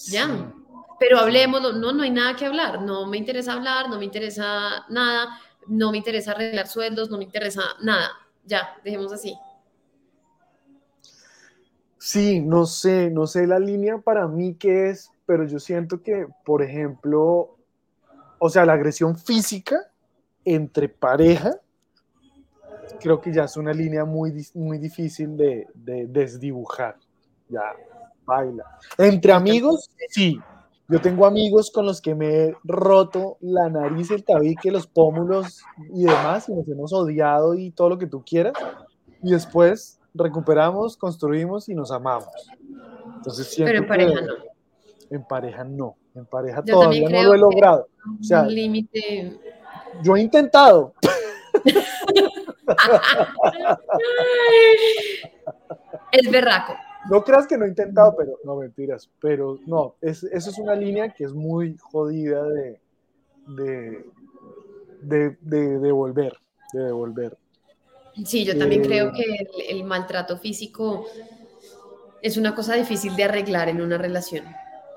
S2: Ya. Pero hablemos, no, no hay nada que hablar, no me interesa hablar, no me interesa nada, no me interesa arreglar sueldos, no me interesa nada. Ya, dejemos así.
S1: Sí, no sé, no sé la línea para mí qué es, pero yo siento que, por ejemplo, o sea, la agresión física entre pareja, creo que ya es una línea muy, muy difícil de, de desdibujar. Ya, baila. Entre amigos, sí. Yo tengo amigos con los que me he roto la nariz, el tabique, los pómulos y demás, y nos hemos odiado y todo lo que tú quieras. Y después recuperamos, construimos y nos amamos. Entonces
S2: Pero en pareja
S1: que
S2: no.
S1: en pareja no. En pareja
S2: Yo
S1: todavía no lo he logrado. O sea,
S2: un límite.
S1: Yo he intentado. <laughs>
S2: Es berraco.
S1: No creas que no he intentado, pero no mentiras. Pero no, es, eso es una línea que es muy jodida de, de, de, de devolver, de devolver.
S2: Sí, yo también
S1: Eh,
S2: creo que el, el maltrato físico es una cosa difícil de arreglar en una relación,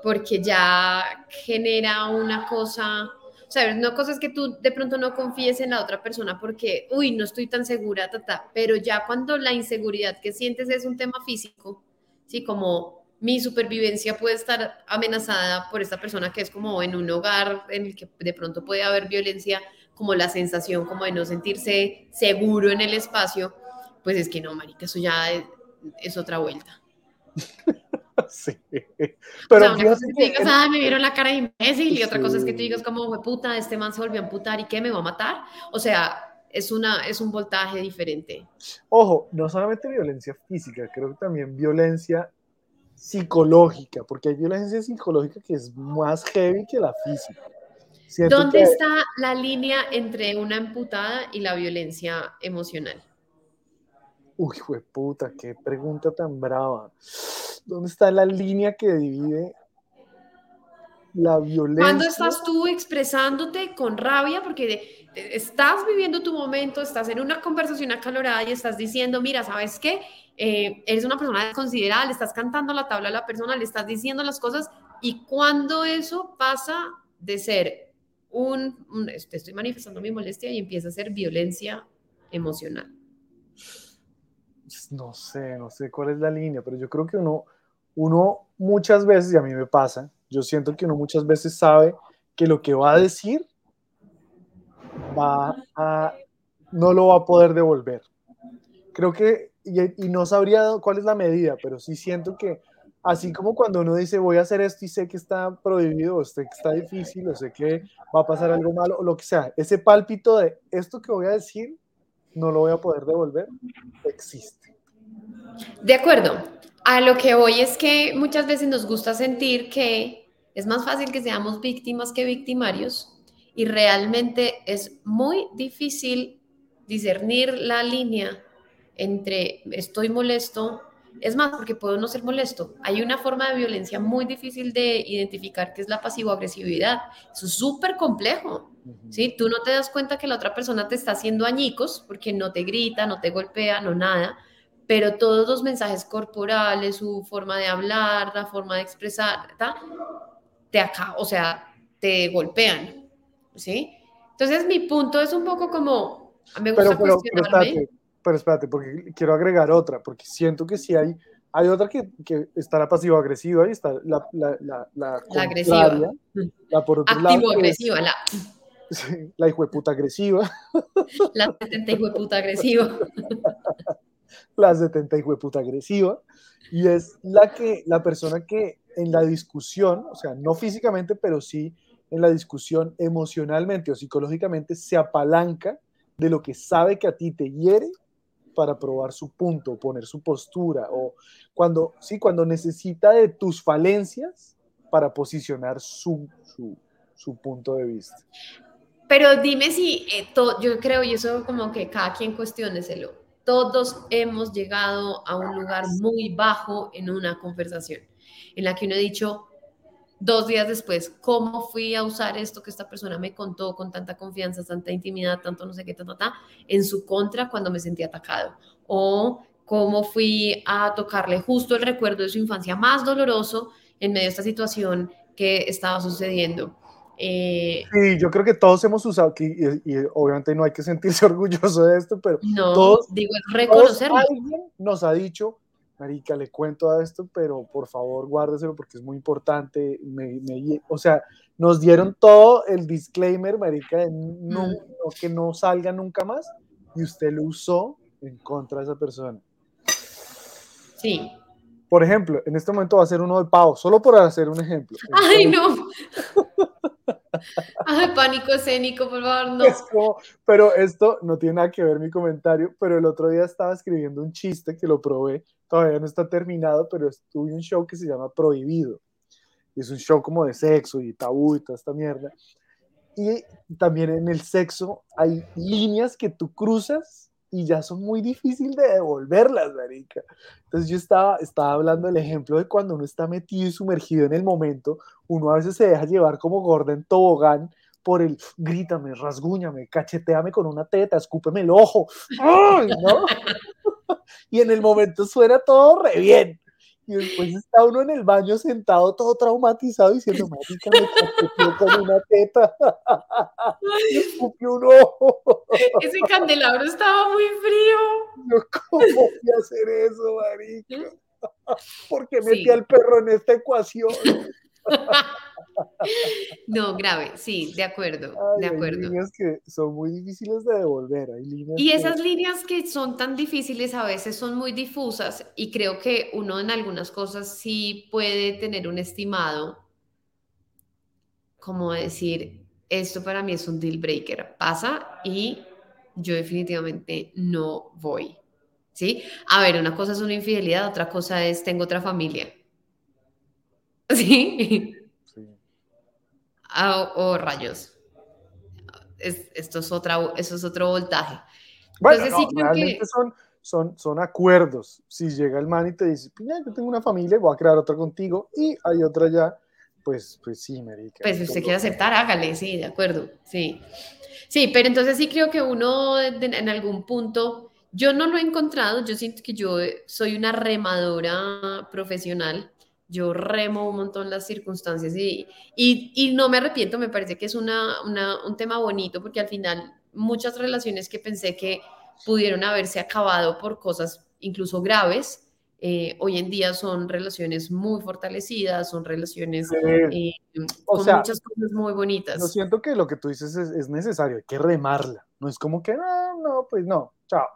S2: porque ya genera una cosa, sea, una cosa es que tú de pronto no confíes en la otra persona porque, uy, no estoy tan segura, ta, ta, pero ya cuando la inseguridad que sientes es un tema físico, sí, como mi supervivencia puede estar amenazada por esta persona que es como en un hogar en el que de pronto puede haber violencia, como la sensación como de no sentirse seguro en el espacio, pues es que no, marica, eso ya es, es otra vuelta. <laughs> <laughs>
S1: Sí.
S2: o sea,
S1: Pero
S2: una cosa es que digas, me vieron la cara de imbécil, y otra cosa es que tú digas como, "Jue puta, este man se volvió a amputar y qué, me va a matar. O sea, es, una, es un voltaje diferente.
S1: Ojo, no solamente violencia física, creo que también violencia psicológica, porque hay violencia psicológica que es más heavy que la física. Siento
S2: ¿Dónde
S1: que-
S2: está la línea entre una amputada y la violencia emocional?
S1: Uy, puta, qué pregunta tan brava. ¿Dónde está la línea que divide la violencia?
S2: ¿Cuándo estás tú expresándote con rabia? Porque estás viviendo tu momento, estás en una conversación acalorada y estás diciendo, mira, ¿sabes qué? Eh, eres una persona desconsiderada, le estás cantando la tabla a la persona, le estás diciendo las cosas y cuando eso pasa de ser un, un- te estoy manifestando mi molestia y empieza a ser violencia emocional.
S1: No sé, no sé cuál es la línea, pero yo creo que uno, uno muchas veces, y a mí me pasa, yo siento que uno muchas veces sabe que lo que va a decir va a, no lo va a poder devolver. Creo que, y, y no sabría cuál es la medida, pero sí siento que así como cuando uno dice voy a hacer esto y sé que está prohibido, o sé que está difícil, o sé que va a pasar algo malo, o lo que sea, ese pálpito de esto que voy a decir no lo voy a poder devolver, existe.
S2: De acuerdo. A lo que voy es que muchas veces nos gusta sentir que es más fácil que seamos víctimas que victimarios y realmente es muy difícil discernir la línea entre estoy molesto, es más, porque puedo no ser molesto. Hay una forma de violencia muy difícil de identificar que es la pasivo-agresividad. Eso es súper complejo. ¿sí? Tú no te das cuenta que la otra persona te está haciendo añicos porque no te grita, no te golpea, no nada, pero todos los mensajes corporales, su forma de hablar, la forma de expresar, ¿ta? te acá, o sea, te golpean, ¿sí? Entonces mi punto es un poco como, me gusta
S1: Pero, pero, pero espérate, pero espérate, porque quiero agregar otra, porque siento que sí hay, hay otra que, que está la pasivo-agresiva y está la, la, la, la,
S2: La agresiva.
S1: la por otro
S2: Activo-agresiva, la, <laughs>
S1: sí, la hijueputa agresiva,
S2: la 70 hijo de puta agresiva. <laughs>
S1: la 70 hijueputa agresiva, y es la que, la persona que en la discusión, o sea, no físicamente, pero sí en la discusión emocionalmente o psicológicamente se apalanca de lo que sabe que a ti te hiere para probar su punto, poner su postura, o cuando, sí, cuando necesita de tus falencias para posicionar su, su, su punto de vista.
S2: Pero dime si, eh, yo creo, y eso como que cada quien cuestióneselo, todos hemos llegado a un lugar muy bajo en una conversación, en la que uno ha dicho dos días después, ¿cómo fui a usar esto que esta persona me contó con tanta confianza, tanta intimidad, tanto no sé qué, ta, ta, en su contra cuando me sentí atacado? O cómo fui a tocarle justo el recuerdo de su infancia más doloroso en medio de esta situación que estaba sucediendo. Eh,
S1: Sí, yo creo que todos hemos usado, y, y obviamente no hay que sentirse <laughs> orgulloso de esto, pero
S2: No,
S1: Todos-
S2: digo,
S1: todos,
S2: reconocerlo.
S1: alguien nos ha dicho, Marica, le cuento a esto, pero por favor guárdeselo porque es muy importante. me- me- o sea, nos dieron todo el disclaimer, Marica, de no,
S2: Mm.
S1: no- que no salga nunca más y usted lo usó en contra de esa persona.
S2: Sí.
S1: Por ejemplo, en este momento va a ser uno de pavo, solo por hacer un ejemplo. <laughs>
S2: Ay, no. <laughs> Ay, pánico escénico, por favor, no.
S1: Es como- pero esto no tiene nada que ver mi comentario, pero el otro día estaba escribiendo un chiste que lo probé, todavía no está terminado, pero estuve un show que se llama Prohibido. Es un show como de sexo y tabú y toda esta mierda. Y también en el sexo hay líneas que tú cruzas y ya son muy difíciles de devolverlas, marica. Entonces yo estaba, estaba hablando del ejemplo de cuando uno está metido y sumergido en el momento, uno a veces se deja llevar como gorda en tobogán por el grítame, rasguñame, cacheteame con una teta, escúpeme el ojo. <laughs> ¡Ay, <laughs> y en el momento suena todo re bien. Y después está uno en el baño sentado todo traumatizado diciendo, marica, me cacheteó con una teta. <laughs> me escupió un ojo. <laughs>
S2: Ese candelabro estaba muy frío.
S1: Yo, ¿cómo voy a hacer eso, marica? <laughs> ¿Por qué metí
S2: Sí.
S1: al perro en esta ecuación? <laughs>
S2: No, grave, sí, de acuerdo,
S1: Ay,
S2: de
S1: hay
S2: acuerdo.
S1: líneas que son muy difíciles de devolver. Hay líneas
S2: Y
S1: que-
S2: esas líneas que son tan difíciles a veces son muy difusas y creo que uno en algunas cosas sí puede tener un estimado, como decir, esto para mí es un deal breaker, pasa y yo definitivamente no voy. ¿Sí? A ver, una cosa es una infidelidad, otra cosa es tengo otra familia. <laughs> ¿Sí?
S1: Sí.
S2: Ah, o rayos. Es- esto es otra, eso es otro voltaje.
S1: Bueno,
S2: Entonces, sí creo que-
S1: realmente son, son, son acuerdos. Si llega el man y te dice, "Mira, yo tengo una familia, voy a crear otra contigo y hay otra ya, pues, pues sí, marica.
S2: Pues si usted quiere aceptar, hágale, sí, de acuerdo, sí. Sí, pero entonces sí creo que uno en algún punto, yo no lo he encontrado, yo siento que yo soy una remadora profesional, yo remo un montón las circunstancias y, y, y no me arrepiento, me parece que es una, una- un tema bonito porque al final muchas relaciones que pensé que pudieron haberse acabado por cosas incluso graves, eh, hoy en día son relaciones muy fortalecidas, son relaciones eh, con
S1: sea,
S2: muchas cosas muy
S1: Yo
S2: bonitas.
S1: siento que lo que tú dices es, es necesario, hay que remarla. No es como que, no, no, pues no, chao.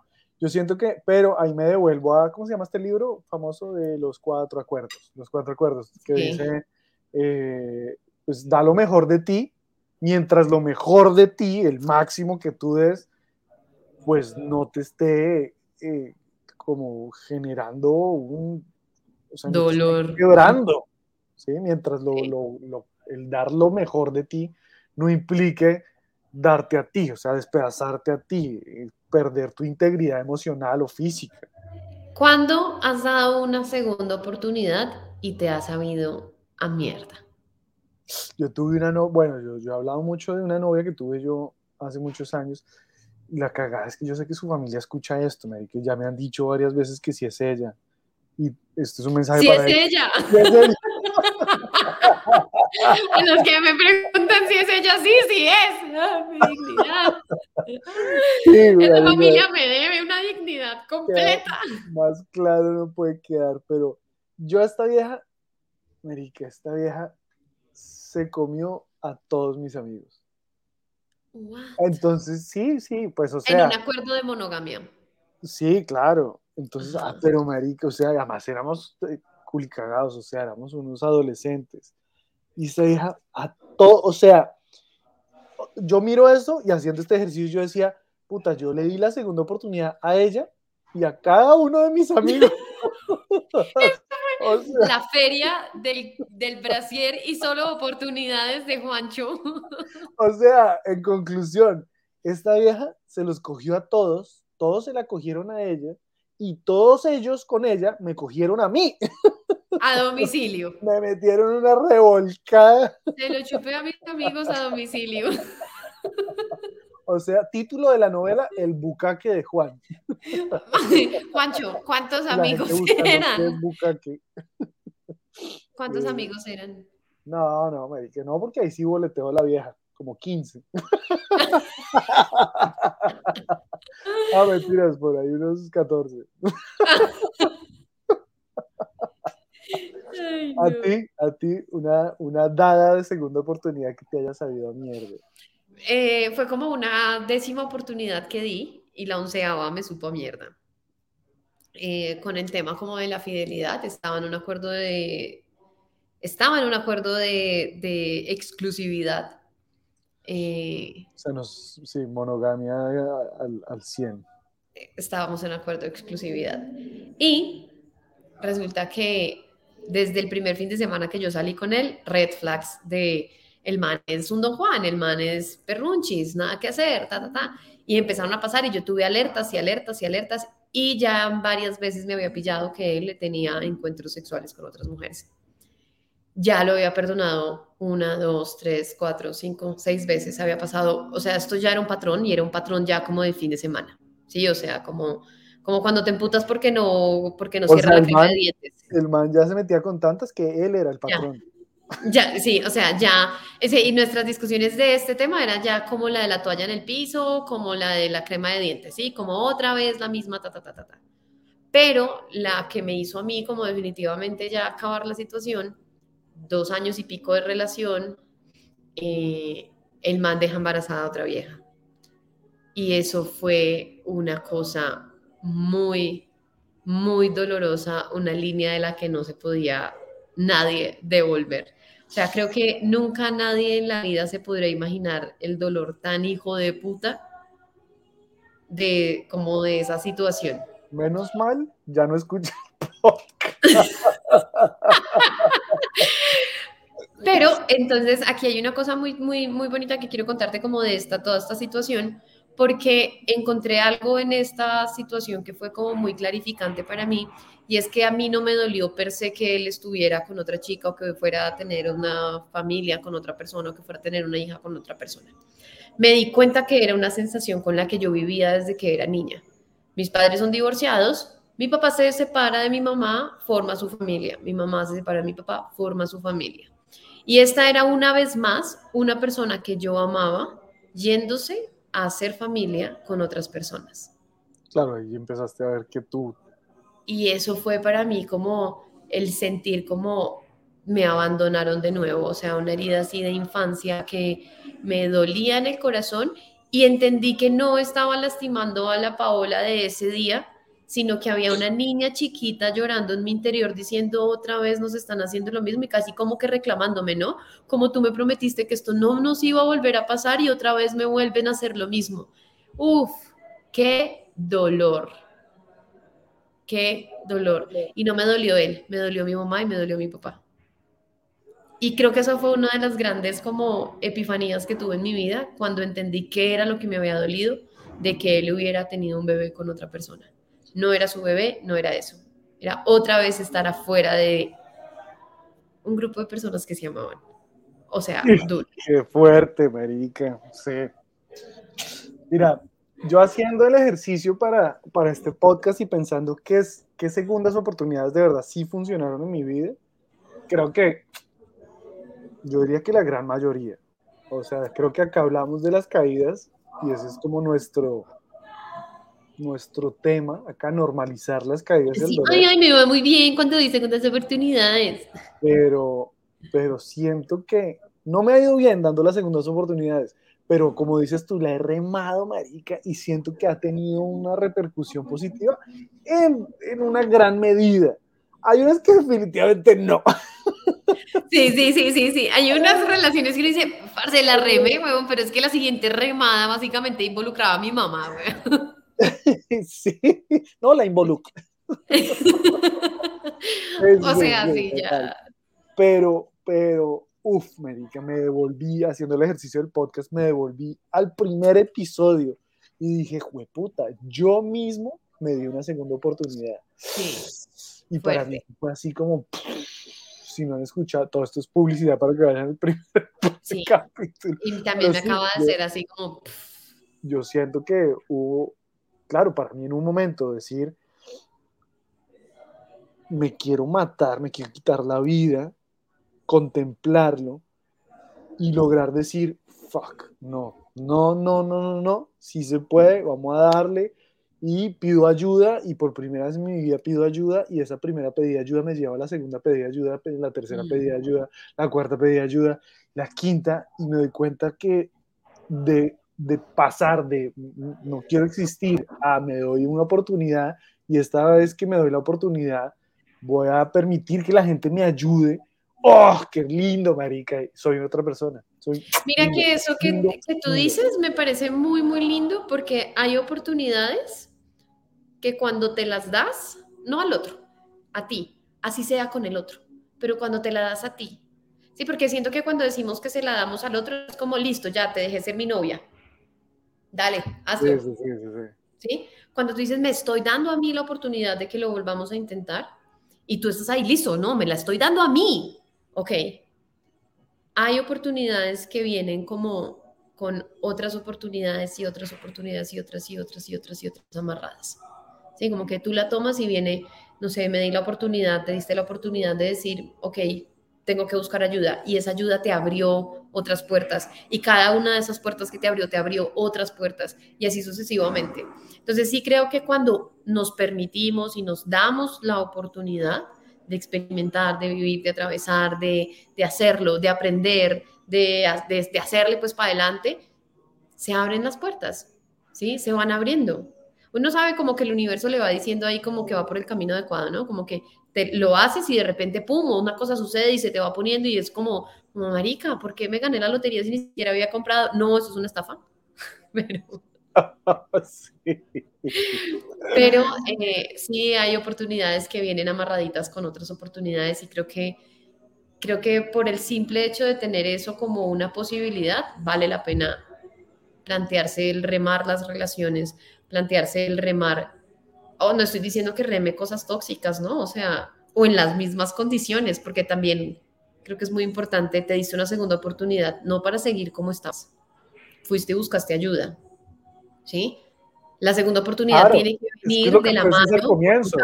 S1: Yo siento que, pero ahí me devuelvo a, ¿cómo se llama este libro famoso de los cuatro acuerdos? Los cuatro acuerdos, que
S2: Sí.
S1: dice, eh, pues da lo mejor de ti, mientras lo mejor de ti, el máximo que tú des, pues no te esté eh, como generando un... o sea,
S2: Dolor.
S1: quebrando, ¿sí? Mientras lo,
S2: Sí.
S1: lo- lo- el dar lo mejor de ti no implique darte a ti, o sea, despedazarte a ti, eh, perder tu integridad emocional o física.
S2: ¿Cuándo has dado una segunda oportunidad y te has sabido a mierda?
S1: Yo tuve una no, bueno, yo, yo he hablado mucho de una novia que tuve yo hace muchos años. y La cagada es que yo sé que su familia escucha esto, me que ya me han dicho varias veces que si es ella. Y esto es un mensaje
S2: Si
S1: para
S2: es
S1: ella. Sí es ella. <laughs>
S2: A los que me preguntan si es ella, sí, sí es. Ah, mi dignidad.
S1: Sí,
S2: Esa familia me debe una dignidad completa.
S1: más claro no puede quedar, pero yo a esta vieja, Marica, esta vieja se comió a todos mis amigos.
S2: What?
S1: Entonces, sí, sí, pues o
S2: En
S1: sea,
S2: un acuerdo de monogamia.
S1: sí, claro. Entonces, ah, pero marica, o sea, además éramos eh, culicagados, o sea, éramos unos adolescentes. Y esta vieja a todo, o sea, yo miro eso y haciendo este ejercicio yo decía, puta, yo le di la segunda oportunidad a ella y a cada uno de mis amigos. <laughs> o sea,
S2: La feria del, del brasier y solo oportunidades de Juancho. <laughs>
S1: O sea, en conclusión, esta vieja se los cogió a todos, todos se la cogieron a ella y todos ellos con ella me cogieron a mí. <laughs>
S2: A domicilio. <laughs>
S1: Me metieron una revolcada.
S2: Se lo chupé a mis amigos a domicilio. <laughs>
S1: O sea, título de la novela, El bucaque de Juan. <laughs>
S2: Juancho, ¿cuántos amigos eran?
S1: bucaque.
S2: ¿Cuántos
S1: Eh,
S2: amigos eran?
S1: No, no, me dije, no, porque ahí sí boleteó la vieja, como 15. ah, mentiras, por ahí unos 14.
S2: Ay,
S1: A
S2: no.
S1: ti, a ti, una, una dada de segunda oportunidad que te haya sabido a mierda.
S2: Eh, fue como una décima oportunidad que di y la onceava me supo a mierda. Eh, con el tema como de la fidelidad, estaba en un acuerdo de, estaba en un acuerdo de, de exclusividad. Eh,
S1: O sea, nos, sí, monogamia al, al 100.
S2: estábamos en acuerdo de exclusividad. Y resulta que desde el primer fin de semana que yo salí con él, red flags de el man es un don Juan, el man es perrunchis, nada que hacer, ta, ta, ta. Y empezaron a pasar y yo tuve alertas y alertas y alertas y ya varias veces me había pillado que él tenía encuentros sexuales con otras mujeres. ya lo había perdonado una, dos, tres, cuatro, cinco, seis veces. Había pasado, o sea, esto ya era un patrón y era un patrón ya como de fin de semana. Sí, o sea, como, como cuando te emputas porque no, porque no
S1: O
S2: cierra
S1: sea,
S2: la crema
S1: man-
S2: de dientes.
S1: El man ya se metía con tantas que él era el patrón.
S2: Ya, sí, o sea, ya, ese, y nuestras discusiones de este tema eran ya como la de la toalla en el piso, como la de la crema de dientes, ¿sí? Como otra vez la misma, ta, ta, ta, ta, ta. Pero la que me hizo a mí como definitivamente ya acabar la situación, dos años y pico de relación, eh, el man deja embarazada a otra vieja. Y eso fue una cosa muy, muy dolorosa, una línea de la que no se podía nadie devolver. O sea, creo que nunca nadie en la vida se podría imaginar el dolor tan hijo de puta de como de esa situación.
S1: Menos mal, ya no escuché el podcast. <laughs>
S2: Pero entonces aquí hay una cosa muy, muy, muy bonita que quiero contarte como de esta, toda esta situación, porque encontré algo en esta situación que fue como muy clarificante para mí, y es que a mí no me dolió per se que él estuviera con otra chica o que fuera a tener una familia con otra persona o que fuera a tener una hija con otra persona. Me di cuenta que era una sensación con la que yo vivía desde que era niña. Mis padres son divorciados, mi papá se separa de mi mamá, forma su familia, mi mamá se separa de mi papá, forma su familia. Y esta era una vez más una persona que yo amaba yéndose a hacer familia con otras personas.
S1: Claro, ahí empezaste a ver que tú,
S2: Y eso fue para mí como el sentir como me abandonaron de nuevo, o sea, una herida así de infancia que me dolía en el corazón y entendí que no estaba lastimando a la Paola de ese día, sino que había una niña chiquita llorando en mi interior diciendo otra vez nos están haciendo lo mismo y casi como que reclamándome, ¿no? Como tú me prometiste que esto no nos iba a volver a pasar y otra vez me vuelven a hacer lo mismo. Uf, qué dolor. Qué dolor. Y no me dolió él, me dolió mi mamá y me dolió mi papá. Y creo que eso fue una de las grandes como epifanías que tuve en mi vida cuando entendí qué era lo que me había dolido de que él hubiera tenido un bebé con otra persona. No era su bebé, no era eso. Era otra vez estar afuera de un grupo de personas que se amaban. O sea, duro.
S1: qué fuerte, marica. Sí. Mira, yo haciendo el ejercicio para, para este podcast y pensando qué, es, qué segundas oportunidades de verdad sí funcionaron en mi vida, creo que yo diría que la gran mayoría. O sea, creo que acá hablamos de las caídas y ese es como nuestro, nuestro tema, acá normalizar las caídas del
S2: Sí,
S1: dolor.
S2: ay, ay, me va muy bien cuando dice cuántas oportunidades.
S1: pero, pero siento que no me ha ido bien dando las segundas oportunidades, pero como dices tú, la he remado, marica, y siento que ha tenido una repercusión positiva en, en una gran medida. Hay unas que definitivamente no.
S2: Sí, sí, sí, sí, sí. Hay unas relaciones que dice, parce, la remé, weón, pero es que la siguiente remada básicamente involucraba a mi mamá, weón. <laughs>
S1: sí, no la involucro. <laughs>
S2: O sea, sí, ya.
S1: Pero, pero, uff, marica, me devolví haciendo el ejercicio del podcast, me devolví al primer episodio y dije, jueputa, yo mismo me di una segunda oportunidad.
S2: Sí.
S1: Y para
S2: Fuerte.
S1: mí fue así como, si no han escuchado, todo esto es publicidad para que vayan al primer <laughs>
S2: Sí.
S1: capítulo.
S2: Y también me
S1: sí,
S2: acaba de hacer así como,
S1: Yo siento que hubo, claro, para mí en un momento decir, me quiero matar, me quiero quitar la vida, contemplarlo y lograr decir, fuck, no, no, no, no, no, no, si se puede, vamos a darle y pido ayuda y por primera vez en mi vida pido ayuda y esa primera pedida ayuda me lleva a la segunda pedida ayuda, pe- la tercera
S2: Mm.
S1: pedida ayuda, la cuarta pedida ayuda, la quinta y me doy cuenta que de, de pasar de "Mm, no quiero existir a me doy una oportunidad y esta vez que me doy la oportunidad voy a permitir que la gente me ayude. ¡Oh, qué lindo, marica! Soy otra persona. Soy
S2: Mira
S1: lindo,
S2: que eso que,
S1: lindo,
S2: que tú
S1: lindo.
S2: dices me parece muy, muy lindo porque hay oportunidades que cuando te las das, no al otro, a ti, así sea con el otro, pero cuando te la das a ti. Sí, porque siento que cuando decimos que se la damos al otro es como listo, ya te dejé ser mi novia. Dale, hazlo.
S1: sí, sí. ¿sí?
S2: Cuando tú dices, me estoy dando a mí la oportunidad de que lo volvamos a intentar, y tú estás ahí, listo, no, me la estoy dando a mí. ok, hay oportunidades que vienen como con otras oportunidades y otras oportunidades y otras y otras y otras y otras amarradas. Sí, como que tú la tomas y viene, no sé, me di la oportunidad, te diste la oportunidad de decir, ok, tengo que buscar ayuda y esa ayuda te abrió otras puertas y cada una de esas puertas que te abrió te abrió otras puertas y así sucesivamente. Entonces sí creo que cuando nos permitimos y nos damos la oportunidad de experimentar, de vivir, de atravesar, de, de hacerlo, de aprender, de, de, hacerle pues para adelante, se abren las puertas, ¿sí? Se van abriendo uno sabe como que el universo le va diciendo ahí como que va por el camino adecuado, ¿no? Como que te, lo haces y de repente, pum, una cosa sucede y se te va poniendo y es como, marica, ¿por qué me gané la lotería si ni siquiera había comprado? No, eso es una estafa. <laughs> Pero, <laughs> sí, Pero eh, sí hay oportunidades que vienen amarraditas con otras oportunidades y creo que, creo que por el simple hecho de tener eso como una posibilidad, vale la pena plantearse el remar las relaciones, plantearse el remar, o oh, no estoy diciendo que reme cosas tóxicas, ¿no? O sea, o en las mismas condiciones, porque también creo que es muy importante, te diste una segunda oportunidad, no para seguir como estás, fuiste y buscaste ayuda, ¿sí? La segunda oportunidad tiene que venir de la mano.
S1: Comienzo.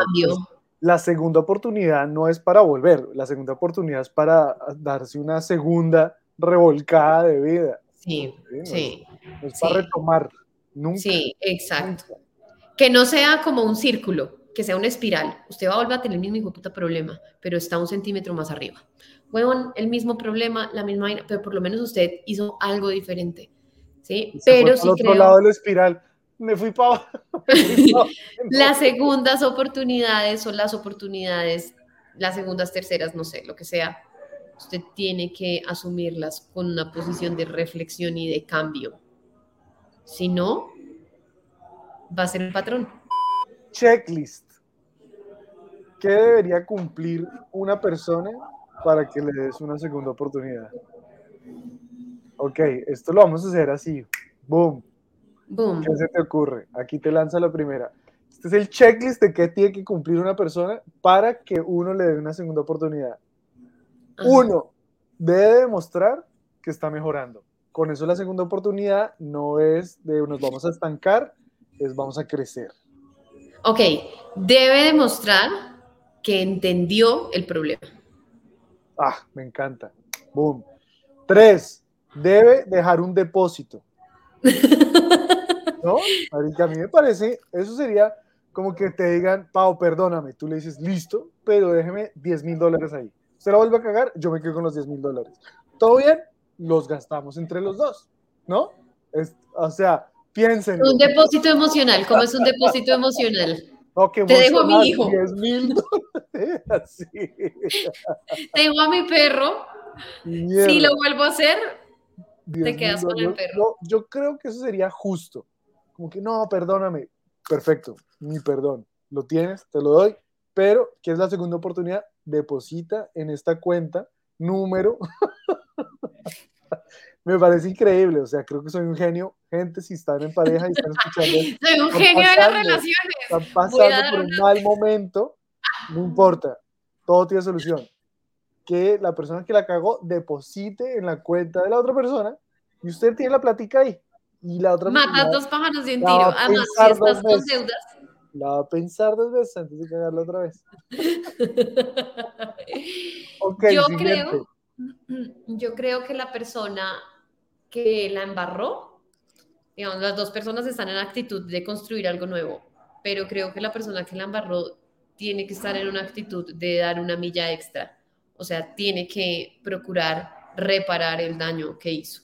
S1: La segunda oportunidad no es para volver, la segunda oportunidad es para darse una segunda revolcada de vida.
S2: Sí, sí.
S1: es, para retomar.
S2: Sí, exacto. Que no sea como un círculo, que sea una espiral. Usted va a volver a tener el mismo hijo puta problema, pero está un centímetro más arriba. Bueno, el mismo problema, la misma vaina, pero por lo menos usted hizo algo diferente. ¿sí? pero
S1: si otro lado de la espiral. Me fui para <laughs> <laughs>
S2: Las segundas oportunidades o las oportunidades, las segundas, terceras, no sé, lo que sea, usted tiene que asumirlas con una posición de reflexión y de cambio. Si no, va a ser el patrón.
S1: Checklist. ¿Qué debería cumplir una persona para que le des una segunda oportunidad? Ok, esto lo vamos a hacer así. Boom.
S2: Boom.
S1: ¿Qué se te ocurre? Aquí te lanza la primera. Este es el checklist de qué tiene que cumplir una persona para que uno le dé una segunda oportunidad. Uno, debe demostrar que está mejorando. Con eso la segunda oportunidad no es de nos vamos a estancar, es vamos a crecer.
S2: Ok, debe demostrar que entendió el problema.
S1: Ah, me encanta. Boom. Tres, debe dejar un depósito. <laughs> ¿No? A mí me parece, eso sería como que te digan, Pau, perdóname, tú le dices, listo, pero déjeme 10 mil dólares ahí. Usted la vuelve a cagar, yo me quedo con los 10 mil dólares. ¿Todo bien? Los gastamos entre los dos, ¿no? o sea, piensen.
S2: Un depósito emocional, ¿cómo es un depósito emocional?
S1: Te
S2: dejo a mi hijo.
S1: 10 mil. <laughs>
S2: Tengo a mi perro. Si lo vuelvo a hacer, te quedas con el perro.
S1: yo creo que eso sería justo. Como que no, perdóname. Perfecto, mi perdón. Lo tienes, te lo doy. Pero, ¿qué es la segunda oportunidad? Deposita en esta cuenta número <laughs> <laughs> me parece increíble, o sea, creo que soy un genio. Gente, si están en pareja y están escuchando. <laughs>
S2: soy un genio de las relaciones.
S1: Están pasando por un mal momento, no importa, todo tiene solución. Que la persona que la cagó deposite en la cuenta de la otra persona y usted tiene la platica ahí. Y la otra
S2: Matas dos pájaros de un tiro. Además, si estás con deudas.
S1: La va a pensar dos veces antes de cagarla otra vez. <laughs>
S2: okay, Yo creo yo creo que la persona que la embarró, digamos, las dos personas están en actitud de construir algo nuevo, pero creo que la persona que la embarró tiene que estar en una actitud de dar una milla extra. O sea, tiene que procurar reparar el daño que hizo.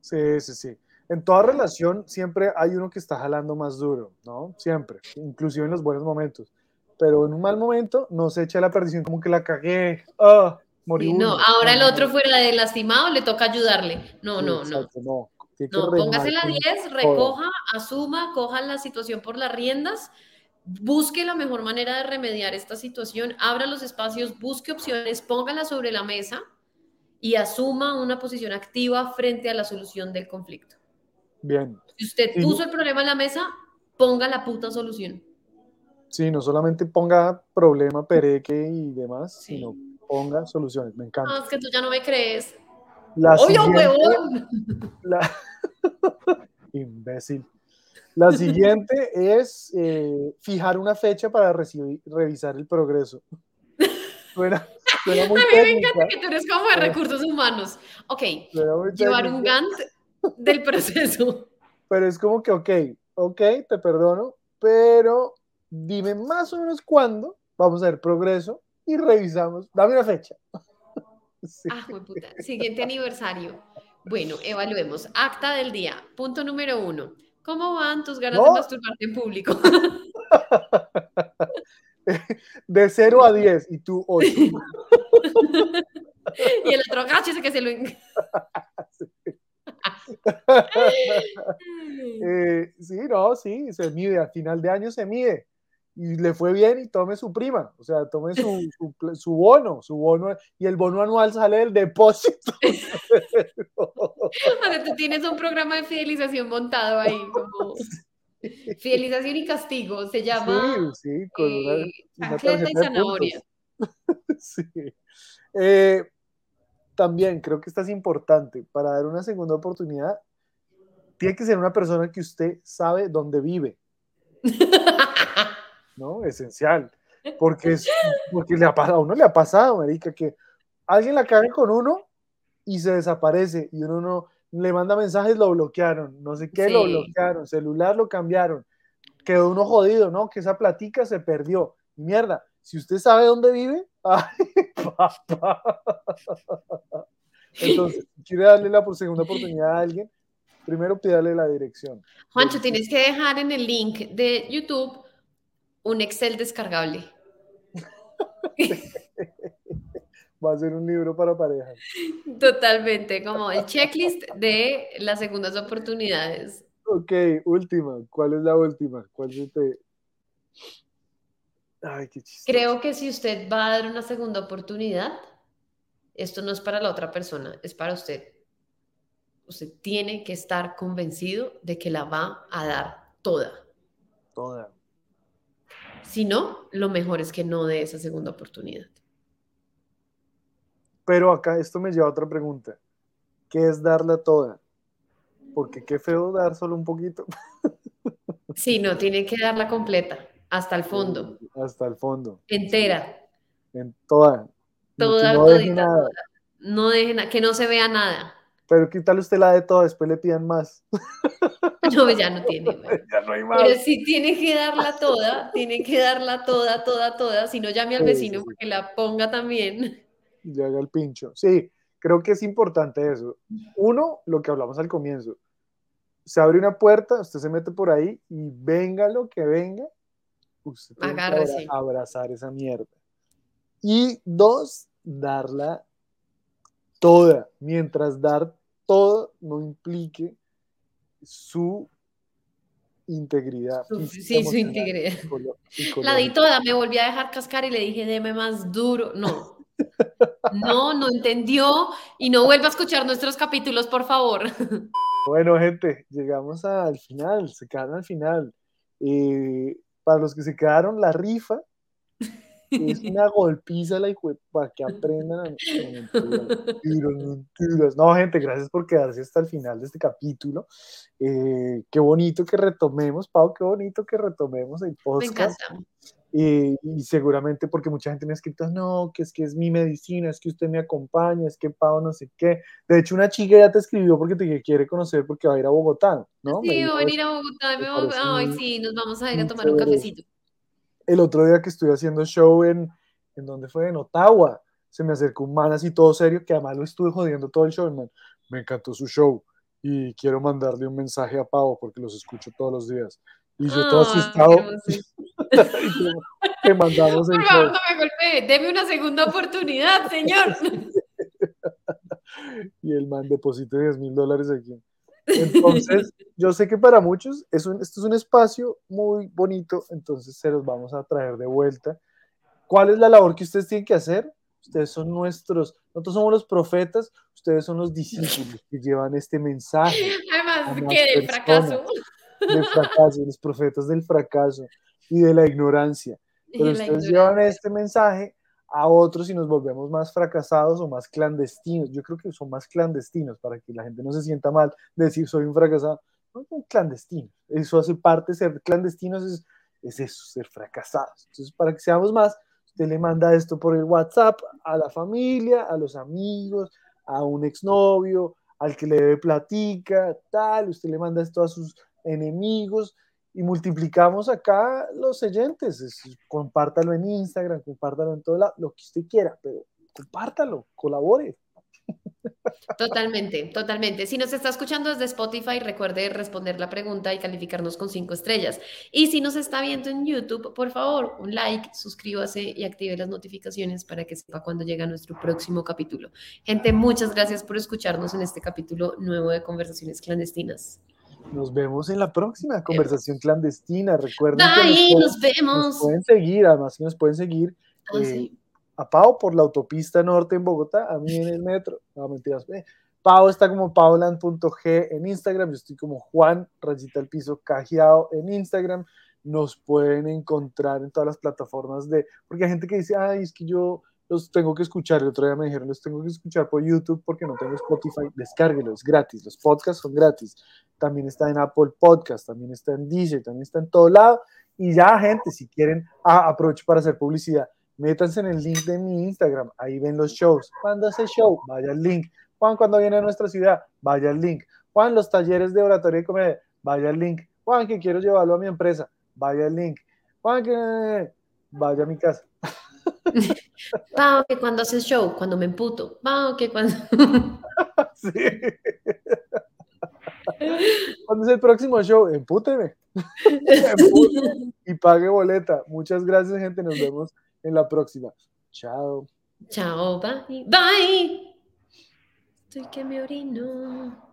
S1: Sí, sí, sí. En toda relación siempre hay uno que está jalando más duro, ¿no? Siempre, inclusive en los buenos momentos. Pero en un mal momento no se echa la perdición como que la cagué. Ah,
S2: no, ahora el otro fuera de lastimado le toca ayudarle. No, no, no. No, no póngase la 10, recoja, asuma, coja la situación por las riendas, busque la mejor manera de remediar esta situación, abra los espacios, busque opciones, póngala sobre la mesa y asuma una posición activa frente a la solución del conflicto.
S1: Bien.
S2: Si usted puso el problema en la mesa, ponga la puta solución.
S1: Sí, no solamente ponga problema, pereque y demás, sino ponga soluciones, me encanta.
S2: No, es que tú ya no me crees.
S1: La
S2: ¡Obvio, huevón!
S1: la- <laughs> Imbécil. La siguiente es eh, fijar una fecha para recibir- revisar el progreso. Suena, suena
S2: A mí me encanta que tú eres como de recursos humanos. Ok, llevar un Gantt del proceso.
S1: Pero es como que, ok, ok, te perdono, pero dime más o menos cuándo vamos a ver progreso y revisamos. Dame una fecha. <laughs> Sí.
S2: Ah, puta. Siguiente aniversario. Bueno, evaluemos. Acta del día. Punto número uno. ¿Cómo van tus ganas de masturbarte en público? <laughs>
S1: De 0 a 10 y tú 8. <laughs>
S2: y el otro, agáchese que se lo...
S1: Eh, sí, no, sí, se mide, al final de año se mide. Y le fue bien y tome su prima, o sea, tome su, su, bono, su bono, y el bono anual sale del depósito. <laughs>
S2: O sea, tú tienes un programa de fidelización montado ahí, como fidelización y castigo. Se llama
S1: Sí, sí, con una,
S2: eh,
S1: una
S2: y zanahoria. <laughs>
S1: Sí. Eh, también creo que esto es importante para dar una segunda oportunidad. Tiene que ser una persona que usted sabe dónde vive. <laughs> ¿no? Esencial. Porque, es, porque le ha pasado, a uno le ha pasado, marica, que alguien la caga con uno y se desaparece y uno no le manda mensajes, lo bloquearon, no sé qué, lo bloquearon, celular lo cambiaron, quedó uno jodido, ¿no? Que esa platica se perdió. Mierda, si usted sabe dónde vive, <laughs> ay, papá. Entonces, si quiere darle la segunda oportunidad a alguien, primero pídale la dirección.
S2: Juancho, tienes que dejar en el link de YouTube un Excel descargable. <laughs>
S1: Va a ser un libro para parejas.
S2: Totalmente, como el checklist de las segundas oportunidades.
S1: Ok, última. ¿Cuál es la última? ¿Cuál se te... Ay, qué chistoso.
S2: Creo que si usted va a dar una segunda oportunidad, esto no es para la otra persona, es para usted. Usted tiene que estar convencido de que la va a dar toda.
S1: Toda.
S2: Si no, lo mejor es que no dé esa segunda oportunidad.
S1: Pero acá esto me lleva a otra pregunta. ¿Qué es darla toda? Porque qué feo dar solo un poquito. <laughs>
S2: Sí, no, tiene que darla completa, hasta el fondo,
S1: Hasta el fondo.
S2: entera,
S1: En toda.
S2: Toda,
S1: no nada.
S2: No deje na- que no se vea nada.
S1: Pero qué tal usted la de toda, después le pidan más. <laughs>
S2: No, ya no tiene. güey. <laughs>
S1: ya no hay más.
S2: Pero sí tiene que darla toda, tiene que darla toda, toda, toda. Si no, llame al
S1: Sí,
S2: vecino
S1: sí,
S2: que la ponga también.
S1: Y haga el pincho. Sí, creo que es importante eso. Uno, lo que hablamos al comienzo. Se abre una puerta, usted se mete por ahí y venga lo que venga, usted tiene que abrazar esa mierda. Y dos, darla toda, mientras dar todo no implique su integridad.
S2: Sí, su integridad. <laughs> La di toda, me volví a dejar cascar y le dije, deme más duro. No. No, no entendió y no vuelva a escuchar nuestros capítulos, por favor. <laughs>
S1: Bueno, gente, llegamos al final, se quedaron al final. Eh, para los que se quedaron, la rifa es una golpiza la hijo para que aprendan a no, mentiras, mentiras. No, gente, gracias por quedarse hasta el final de este capítulo. Eh, qué bonito que retomemos, Pau, qué bonito que retomemos el
S2: Me
S1: podcast.
S2: encanta.
S1: Eh, y seguramente porque mucha gente me ha escrito, no, que es que es mi medicina, es que usted me acompaña, es que Pau no sé qué. De hecho, una chica ya te escribió porque te quiere conocer porque va a ir a Bogotá, ¿no? Me
S2: Sí, voy a venir a Bogotá. y
S1: me
S2: me voy- Ay,
S1: muy-
S2: sí, nos vamos a ir a tomar un cafecito.
S1: El otro día que estuve haciendo show en, ¿en dónde fue? En Ottawa, se me acercó un man así todo serio que además lo estuve jodiendo todo el show, man. Me encantó su show y quiero mandarle un mensaje a Pau porque los escucho todos los días. Y yo todo
S2: Ay,
S1: asustado, <laughs> te, mandamos el
S2: Por
S1: show.
S2: favor, no me golpee. Deme una segunda oportunidad, señor. <laughs>
S1: y el man deposite 10 mil dólares aquí. Entonces, yo sé que para muchos es un, esto es un espacio muy bonito, entonces se los vamos a traer de vuelta. ¿Cuál es la labor que ustedes tienen que hacer? Ustedes son nuestros, nosotros somos los profetas, ustedes son los discípulos que llevan este mensaje <laughs>
S2: Además, que del fracaso.
S1: del fracaso, los profetas del fracaso y de la ignorancia. Pero ustedes
S2: ignorancia.
S1: llevan este mensaje a otros y nos volvemos más fracasados o más clandestinos. Yo creo que son más clandestinos para que la gente no se sienta mal de decir soy un fracasado. No son. Eso hace parte, ser clandestinos es, es eso, ser fracasados. Entonces, para que seamos más, usted le manda esto por el WhatsApp a la familia, a los amigos, a un exnovio, al que le platica, tal, usted le manda esto a sus enemigos y multiplicamos acá los oyentes. compártalo en Instagram, compártalo en todo lo que usted quiera, pero compártalo, colabore.
S2: Totalmente, totalmente. Si nos está escuchando desde Spotify, recuerde responder la pregunta y calificarnos con cinco estrellas. Y si nos está viendo en YouTube, por favor, un like, suscríbase y active las notificaciones para que sepa cuando llega nuestro próximo capítulo. Gente, muchas gracias por escucharnos en este capítulo nuevo de Conversaciones Clandestinas.
S1: Nos vemos en la próxima conversación clandestina. Recuerden
S2: que nos, vemos.
S1: Nos pueden seguir, además que nos pueden seguir. Ah, eh, a Pau por la autopista norte en Bogotá, a mí en el metro. No, mentiras. Eh, Pau está como pauland.g en Instagram, yo estoy como Juan, rayita el piso, cajeado en Instagram. Nos pueden encontrar en todas las plataformas de, porque hay gente que dice, ay, es que yo los tengo que escuchar. El otro día me dijeron, los tengo que escuchar por YouTube porque no tengo Spotify. Descárguelo, es gratis. Los podcasts son gratis. También está en Apple Podcast, también está en Deezer, también está en todo lado. Y ya, gente, si quieren, ah, aprovecho para hacer publicidad. Métanse en el link de mi Instagram, ahí ven los shows. Cuando hace show, vaya al link. Juan, cuando viene a nuestra ciudad, vaya al link. Juan, los talleres de oratoria y comedia, vaya al link. Juan, que quiero llevarlo a mi empresa, vaya al link. Juan, que vaya a mi casa. <laughs>
S2: Pau, que cuando haces show, cuando me emputo. Pau, que cuando. <laughs> sí.
S1: ¿Cuándo es el próximo show? Empúteme. <laughs> y pague boleta. Muchas gracias, gente. Nos vemos en la próxima. Chao.
S2: Chao, bye. Bye. Estoy que me orino.